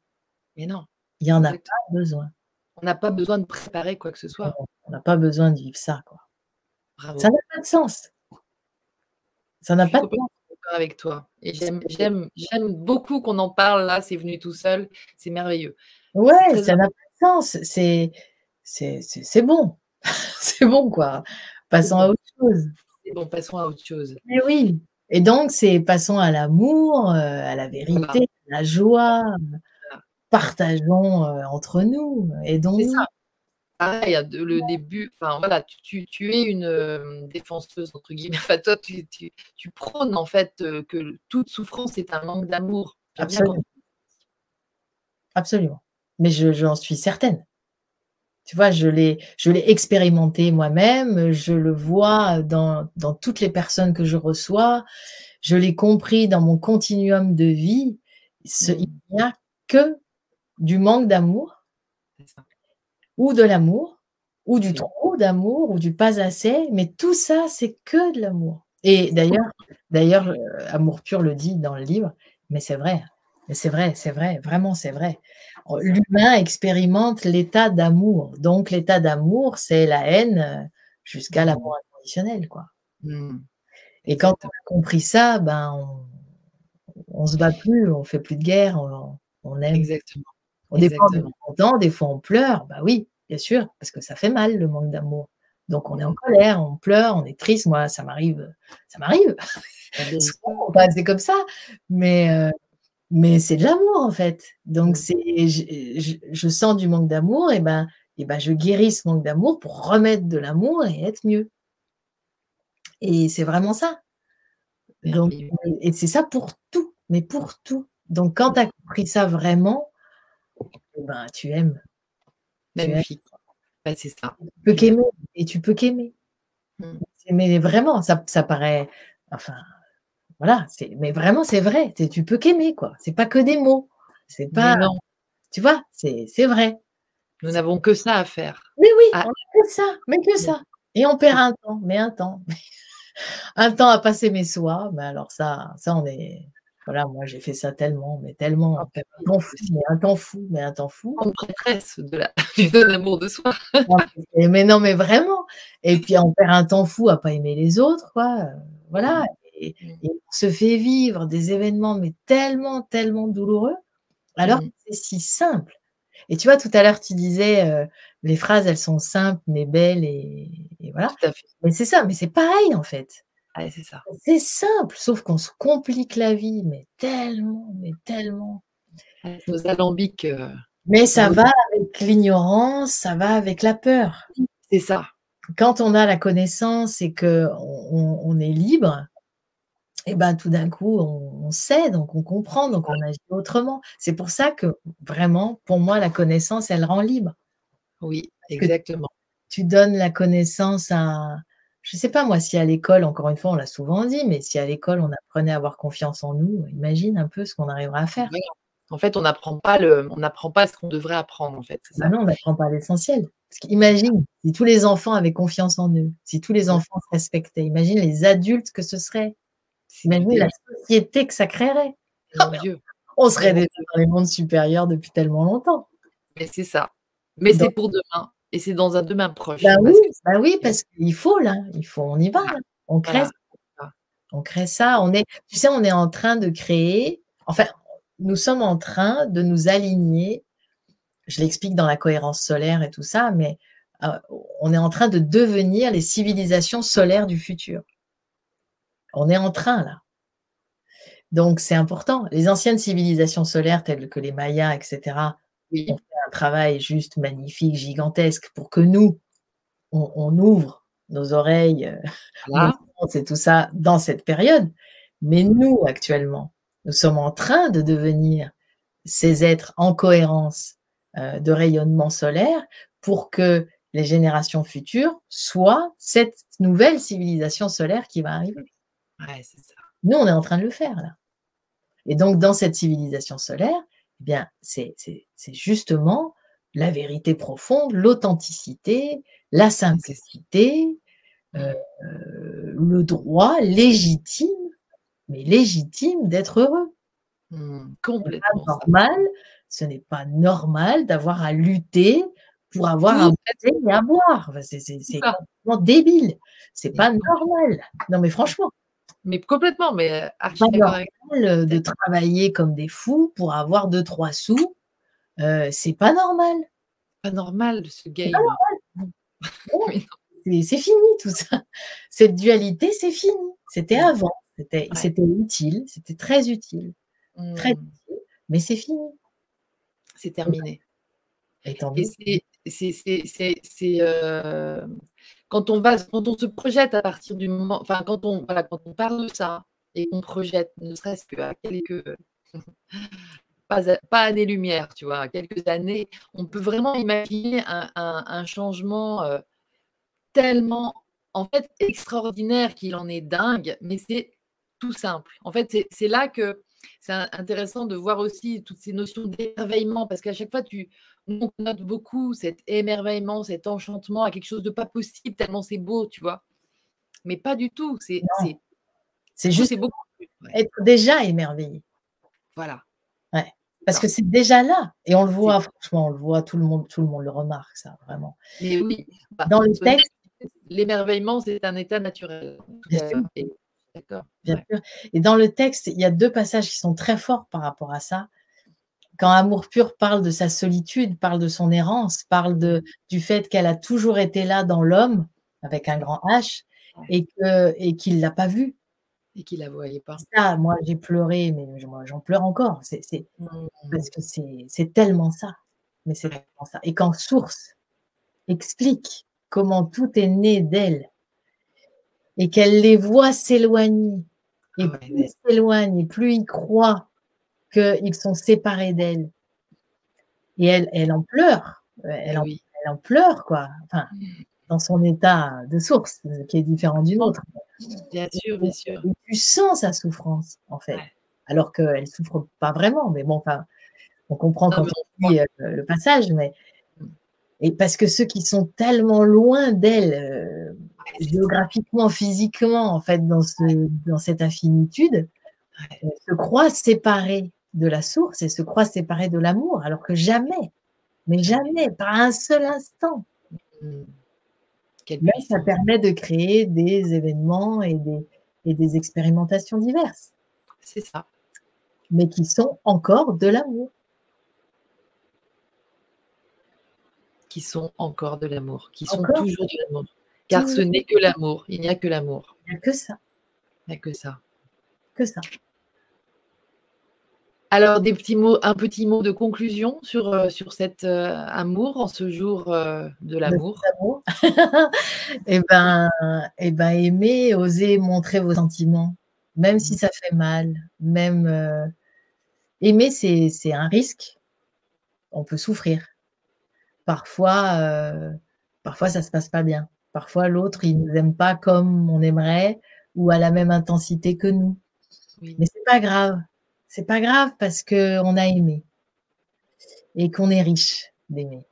Mais non. Il n'y en a pas besoin. On n'a pas besoin de préparer quoi que ce soit. On n'a pas besoin de vivre ça. Quoi. Ça n'a pas de sens. Ça n'a pas de sens avec toi. Et j'aime beaucoup qu'on en parle là, c'est venu tout seul, c'est merveilleux. Ouais, ça n'a pas de sens. C'est bon. *laughs* c'est bon, quoi. Passons à autre chose. C'est bon, passons à autre chose. Mais oui. Et donc, c'est passons à l'amour, euh, à la vérité, à la joie. Partageons euh, entre nous. Et donc, pareil, le début, enfin voilà, tu, es une défenseuse, entre guillemets. Enfin, toi, tu, tu, prônes en fait que toute souffrance est un manque d'amour. Absolument. Absolument. Mais j'en suis certaine. Tu vois, je l'ai expérimenté moi-même, je le vois dans, dans, toutes les personnes que je reçois, je l'ai compris dans mon continuum de vie. Ce, Il mmh. n'y a que du manque d'amour ou de l'amour, ou du trop d'amour, ou du pas assez, mais tout ça, c'est que de l'amour. Et d'ailleurs, d'ailleurs, euh, Amour pur le dit dans le livre, mais c'est vrai, mais c'est vrai, c'est vrai, vraiment c'est vrai. L'humain expérimente l'état d'amour. Donc l'état d'amour, c'est la haine euh, jusqu'à l'amour inconditionnel, quoi. Mmh. Et quand on a compris ça, ben on, on se bat plus, on fait plus de guerre, on, aime. Exactement. Des fois, on est content, des fois, on pleure. Bah oui, bien sûr, parce que ça fait mal, le manque d'amour. Donc, on est en colère, on pleure, on est triste. Moi, ça m'arrive. Ça m'arrive. c'est *laughs* comme ça. Mais, euh, mais c'est de l'amour, en fait. Donc, mmh. c'est, je, sens du manque d'amour, et ben, et ben, je guéris ce manque d'amour pour remettre de l'amour et être mieux. Et c'est vraiment ça. Donc, et c'est ça pour tout, mais pour tout. Donc, quand tu as compris ça vraiment, ben, tu aimes. Magnifique. Bah, c'est ça. Tu peux qu'aimer et tu peux qu'aimer. Mmh. Mais vraiment, ça, ça paraît. Enfin, voilà, mais vraiment, c'est vrai. Tu peux qu'aimer, quoi. C'est pas que des mots. C'est pas. Tu vois, c'est vrai. Nous n'avons que ça à faire. Mais oui, Ah. on a que ça, mais que ça. Et on perd un temps, mais un temps. *laughs* un temps à passer mes soins. Mais alors ça, ça on est. Voilà, moi j'ai fait ça tellement, mais tellement. Ah, bah un temps fou, mais un temps fou, mais un temps fou. En prêtresse de la, *laughs* du de soi. *laughs* Et- mais non, mais vraiment. Et puis on perd un temps fou à pas aimer les autres, quoi. Voilà. Et, Mm. et on se fait vivre des événements, mais tellement, tellement douloureux, alors Mm. que c'est si simple. Et tu vois, tout à l'heure, tu disais, euh, les phrases, elles sont simples, mais belles, et, et voilà. Mais c'est ça, mais c'est pareil, en fait. Ouais, c'est ça. C'est simple, sauf qu'on se complique la vie, mais tellement, mais tellement. Nos alambics, euh, Mais ça va avec l'ignorance, ça va avec la peur. c'est ça. quand on a la connaissance et que on, on est libre, et ben tout d'un coup on, on sait, donc on comprend, donc on agit autrement. C'est pour ça que vraiment, pour moi, la connaissance, elle rend libre. Oui, exactement. Tu donnes la connaissance à, je sais pas moi, si à l'école, encore une fois, on l'a souvent dit, mais si à l'école on apprenait à avoir confiance en nous, imagine un peu ce qu'on arrivera à faire. En fait, on n'apprend pas le, on n'apprend pas ce qu'on devrait apprendre, en fait. Ça. Non, on n'apprend pas l'essentiel. Parce qu'imagine si tous les enfants avaient confiance en eux, si tous les enfants se respectaient, imagine les adultes que ce serait. Imaginez la société que ça créerait. Mon Dieu. On serait déjà dans les mondes supérieurs depuis tellement longtemps. Mais c'est ça. Mais c'est pour demain. Et c'est dans un demain proche. Bah oui, que- bah oui, parce qu'il faut là, il faut, on y va. là. On crée, Voilà. ça. on crée ça. On est, tu sais, on est en train de créer. Enfin, nous sommes en train de nous aligner. Je l'explique dans la cohérence solaire et tout ça, mais euh, on est en train de devenir les civilisations solaires du futur. On est en train là. Donc c'est important. Les anciennes civilisations solaires telles que les Mayas, etc., Oui. on fait un travail juste magnifique, gigantesque, pour que nous, on, on ouvre nos oreilles, euh, Voilà. et tout ça dans cette période. Mais nous, actuellement, nous sommes en train de devenir ces êtres en cohérence euh, de rayonnement solaire pour que les générations futures soient cette nouvelle civilisation solaire qui va arriver. Ouais, ça. Nous, on est en train de le faire là. Et donc, dans cette civilisation solaire, eh bien, c'est justement la vérité profonde, l'authenticité, la simplicité, euh, le droit légitime, mais légitime d'être heureux. Pas complètement. ça. normal, ce n'est pas normal d'avoir à lutter pour avoir à manger et à boire. Enfin, c'est complètement débile. C'est pas normal. Non, mais franchement. Mais complètement, mais euh, archi avec normal de travailler comme des fous pour avoir deux, trois sous. Euh, c'est pas normal. pas normal ce game. *laughs* C'est fini tout ça. Cette dualité, c'est fini. C'était Ouais. avant. C'était Ouais. utile. C'était très utile. Très Hmm, utile. Mais c'est fini. c'est terminé. Et c'est, euh, quand on va, quand on se projette à partir du moment, enfin quand on, voilà, quand on parle de ça et qu'on projette, ne serait-ce qu'à quelques, *laughs* pas, à- pas années-lumière, tu vois, à quelques années, on peut vraiment imaginer un, changement euh, tellement, en fait, extraordinaire qu'il en est dingue, mais c'est tout simple. En fait, c'est, là que c'est intéressant de voir aussi toutes ces notions d'émerveillement, parce qu'à chaque fois, tu, on note beaucoup cet émerveillement, cet enchantement à quelque chose de pas possible, tellement c'est beau, tu vois. Mais pas du tout. C'est, juste c'est beaucoup. être déjà émerveillé. Voilà. Parce que c'est déjà là. Et on le voit, franchement, on le voit, tout le monde, tout le monde le remarque, ça, vraiment. Mais oui. bah, Dans le texte, L'émerveillement, c'est un état naturel. Bien sûr. et- D'accord. bien ouais. sûr. Et dans le texte, il y a deux passages qui sont très forts par rapport à ça. Quand Amour pur parle de sa solitude, parle de son errance, parle de, du fait qu'elle a toujours été là dans l'homme, avec un grand H, et que et qu'il l'a pas vu. Et qu'il la voyait pas. Ça, moi, j'ai pleuré, mais j'en pleure encore. C'est c'est- Mm. parce que c'est tellement ça. Mais c'est tellement ça. Et quand Source explique comment tout est né d'elle et qu'elle les voit s'éloigner, et Ah plus et plus ils croient qu'ils sont séparés d'elle. Et elle, elle en pleure. Elle en, oui. elle en pleure, quoi. Enfin, dans son état de source, euh, qui est différent du nôtre. Bien sûr, bien sûr. Et tu sens sa souffrance, en fait. Ouais. Alors qu'elle souffre pas vraiment, mais bon, enfin, on comprend Non, quand on lit euh, le passage, mais Et parce que ceux qui sont tellement loin d'elle, euh, géographiquement, physiquement, en fait, dans, ce, dans cette infinitude, se croient séparés de la source et se croient séparés de l'amour, alors que jamais, mais jamais, pas un seul instant. Mmh. ça permet de créer des événements et des, et des expérimentations diverses. C'est ça. Mais qui sont encore de l'amour. Qui sont encore de l'amour, qui sont toujours de l'amour. Car ce n'est que l'amour, il n'y a que l'amour. Il n'y a que ça. Il n'y a que ça. Que ça. Alors, des petits mots, un petit mot de conclusion sur, euh, sur cet euh, amour en ce jour euh, de l'amour? *laughs* eh ben, eh ben, aimer, oser montrer vos sentiments, même si mmh. ça fait mal, même aimer, c'est un risque. On peut souffrir. Parfois, parfois ça se passe pas bien. Parfois, l'autre, il nous aime pas comme on aimerait ou à la même intensité que nous. Mais c'est pas grave c'est pas grave parce qu'on a aimé et qu'on est riche d'aimer.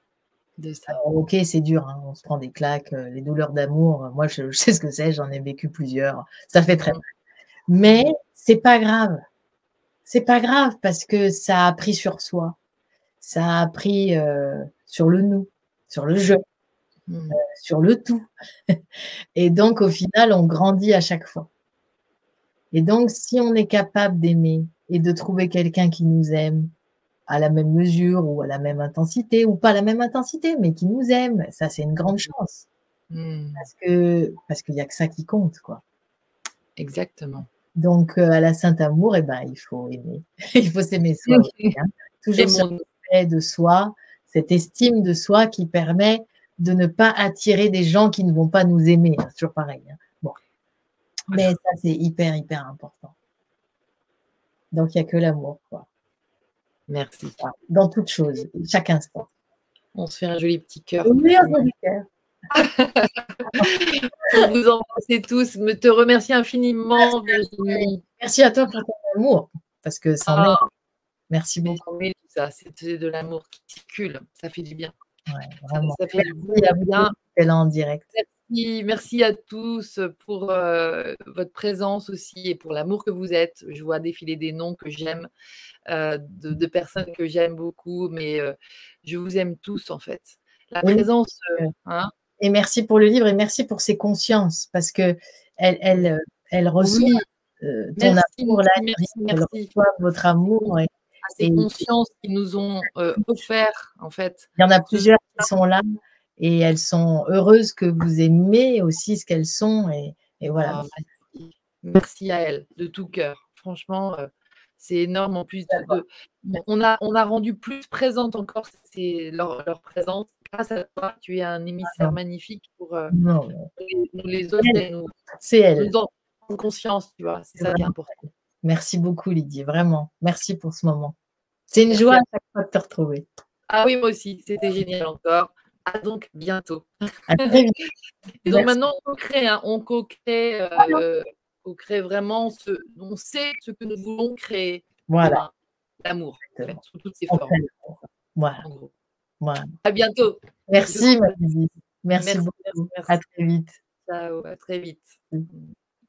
ok, c'est dur, hein, on se prend des claques, euh, les douleurs d'amour. Moi, je, sais ce que c'est, j'en ai vécu plusieurs. Ça fait très mal. Mais c'est pas grave. C'est pas grave parce que ça a pris sur soi. Ça a pris euh, sur le nous, sur le jeu, mmh. euh, sur le tout. *laughs* et donc, au final, on grandit à chaque fois. Et donc, si on est capable d'aimer et de trouver quelqu'un qui nous aime à la même mesure ou à la même intensité ou pas à la même intensité, mais qui nous aime. Ça, c'est une grande chance. Hmm. Parce que parce qu'il n'y a que ça qui compte, quoi. Exactement. Donc, euh, à la Sainte Amour, eh ben, il faut aimer. *laughs* il faut s'aimer soi. *laughs* Hein. Toujours ce respect de soi, cette estime de soi qui permet de ne pas attirer des gens qui ne vont pas nous aimer. C'est toujours pareil. Hein. Mais ça, c'est hyper, hyper important. Donc, il n'y a que l'amour. Quoi. Merci. Dans toute chose, chaque instant. On se fait un joli petit cœur. Oui, un joli cœur. *laughs* vous embrassez tous. Me te remercie infiniment, Virginie. Merci à toi pour ton amour, parce que ça ah. Merci beaucoup. ça, c'est de l'amour qui circule. Ça fait du bien. Ouais, vraiment. Ça, fait du bien. Là en direct. Merci, à tous pour euh, votre présence aussi et pour l'amour que vous êtes. Je vois défiler des noms que j'aime, euh, de, personnes que j'aime beaucoup, mais euh, je vous aime tous en fait. La présence. Hein. et merci pour le livre et merci pour ses consciences parce que elle, elle, elle reçoit ton amour, là, elle reçoit votre amour. Et, ces consciences qui nous ont offert en fait. Il y en a plusieurs qui sont là et elles sont heureuses que vous aimez aussi ce qu'elles sont. Et, voilà. Ah, merci. à elles de tout cœur. Franchement, euh, c'est énorme. En plus, de, on, a, on a rendu plus présente encore leur, leur présence. Grâce à toi, tu es un émissaire ah. magnifique pour euh, nous, les autres. C'est elle. Nous conscience, tu vois. C'est ça qui est important. Merci beaucoup, Lydie. Vraiment. Merci pour ce moment. C'est une joie à chaque fois de te retrouver. Ah oui, moi aussi. C'était génial encore. À donc bientôt. *laughs* Et donc maintenant, on crée, hein, on co-crée, euh, on crée vraiment ce, on sait ce que nous voulons créer. Voilà. L'amour, sous toutes ses formes. Voilà. voilà. À bientôt. Merci, Merci, Merci, beaucoup. À très vite. Ciao, à très vite.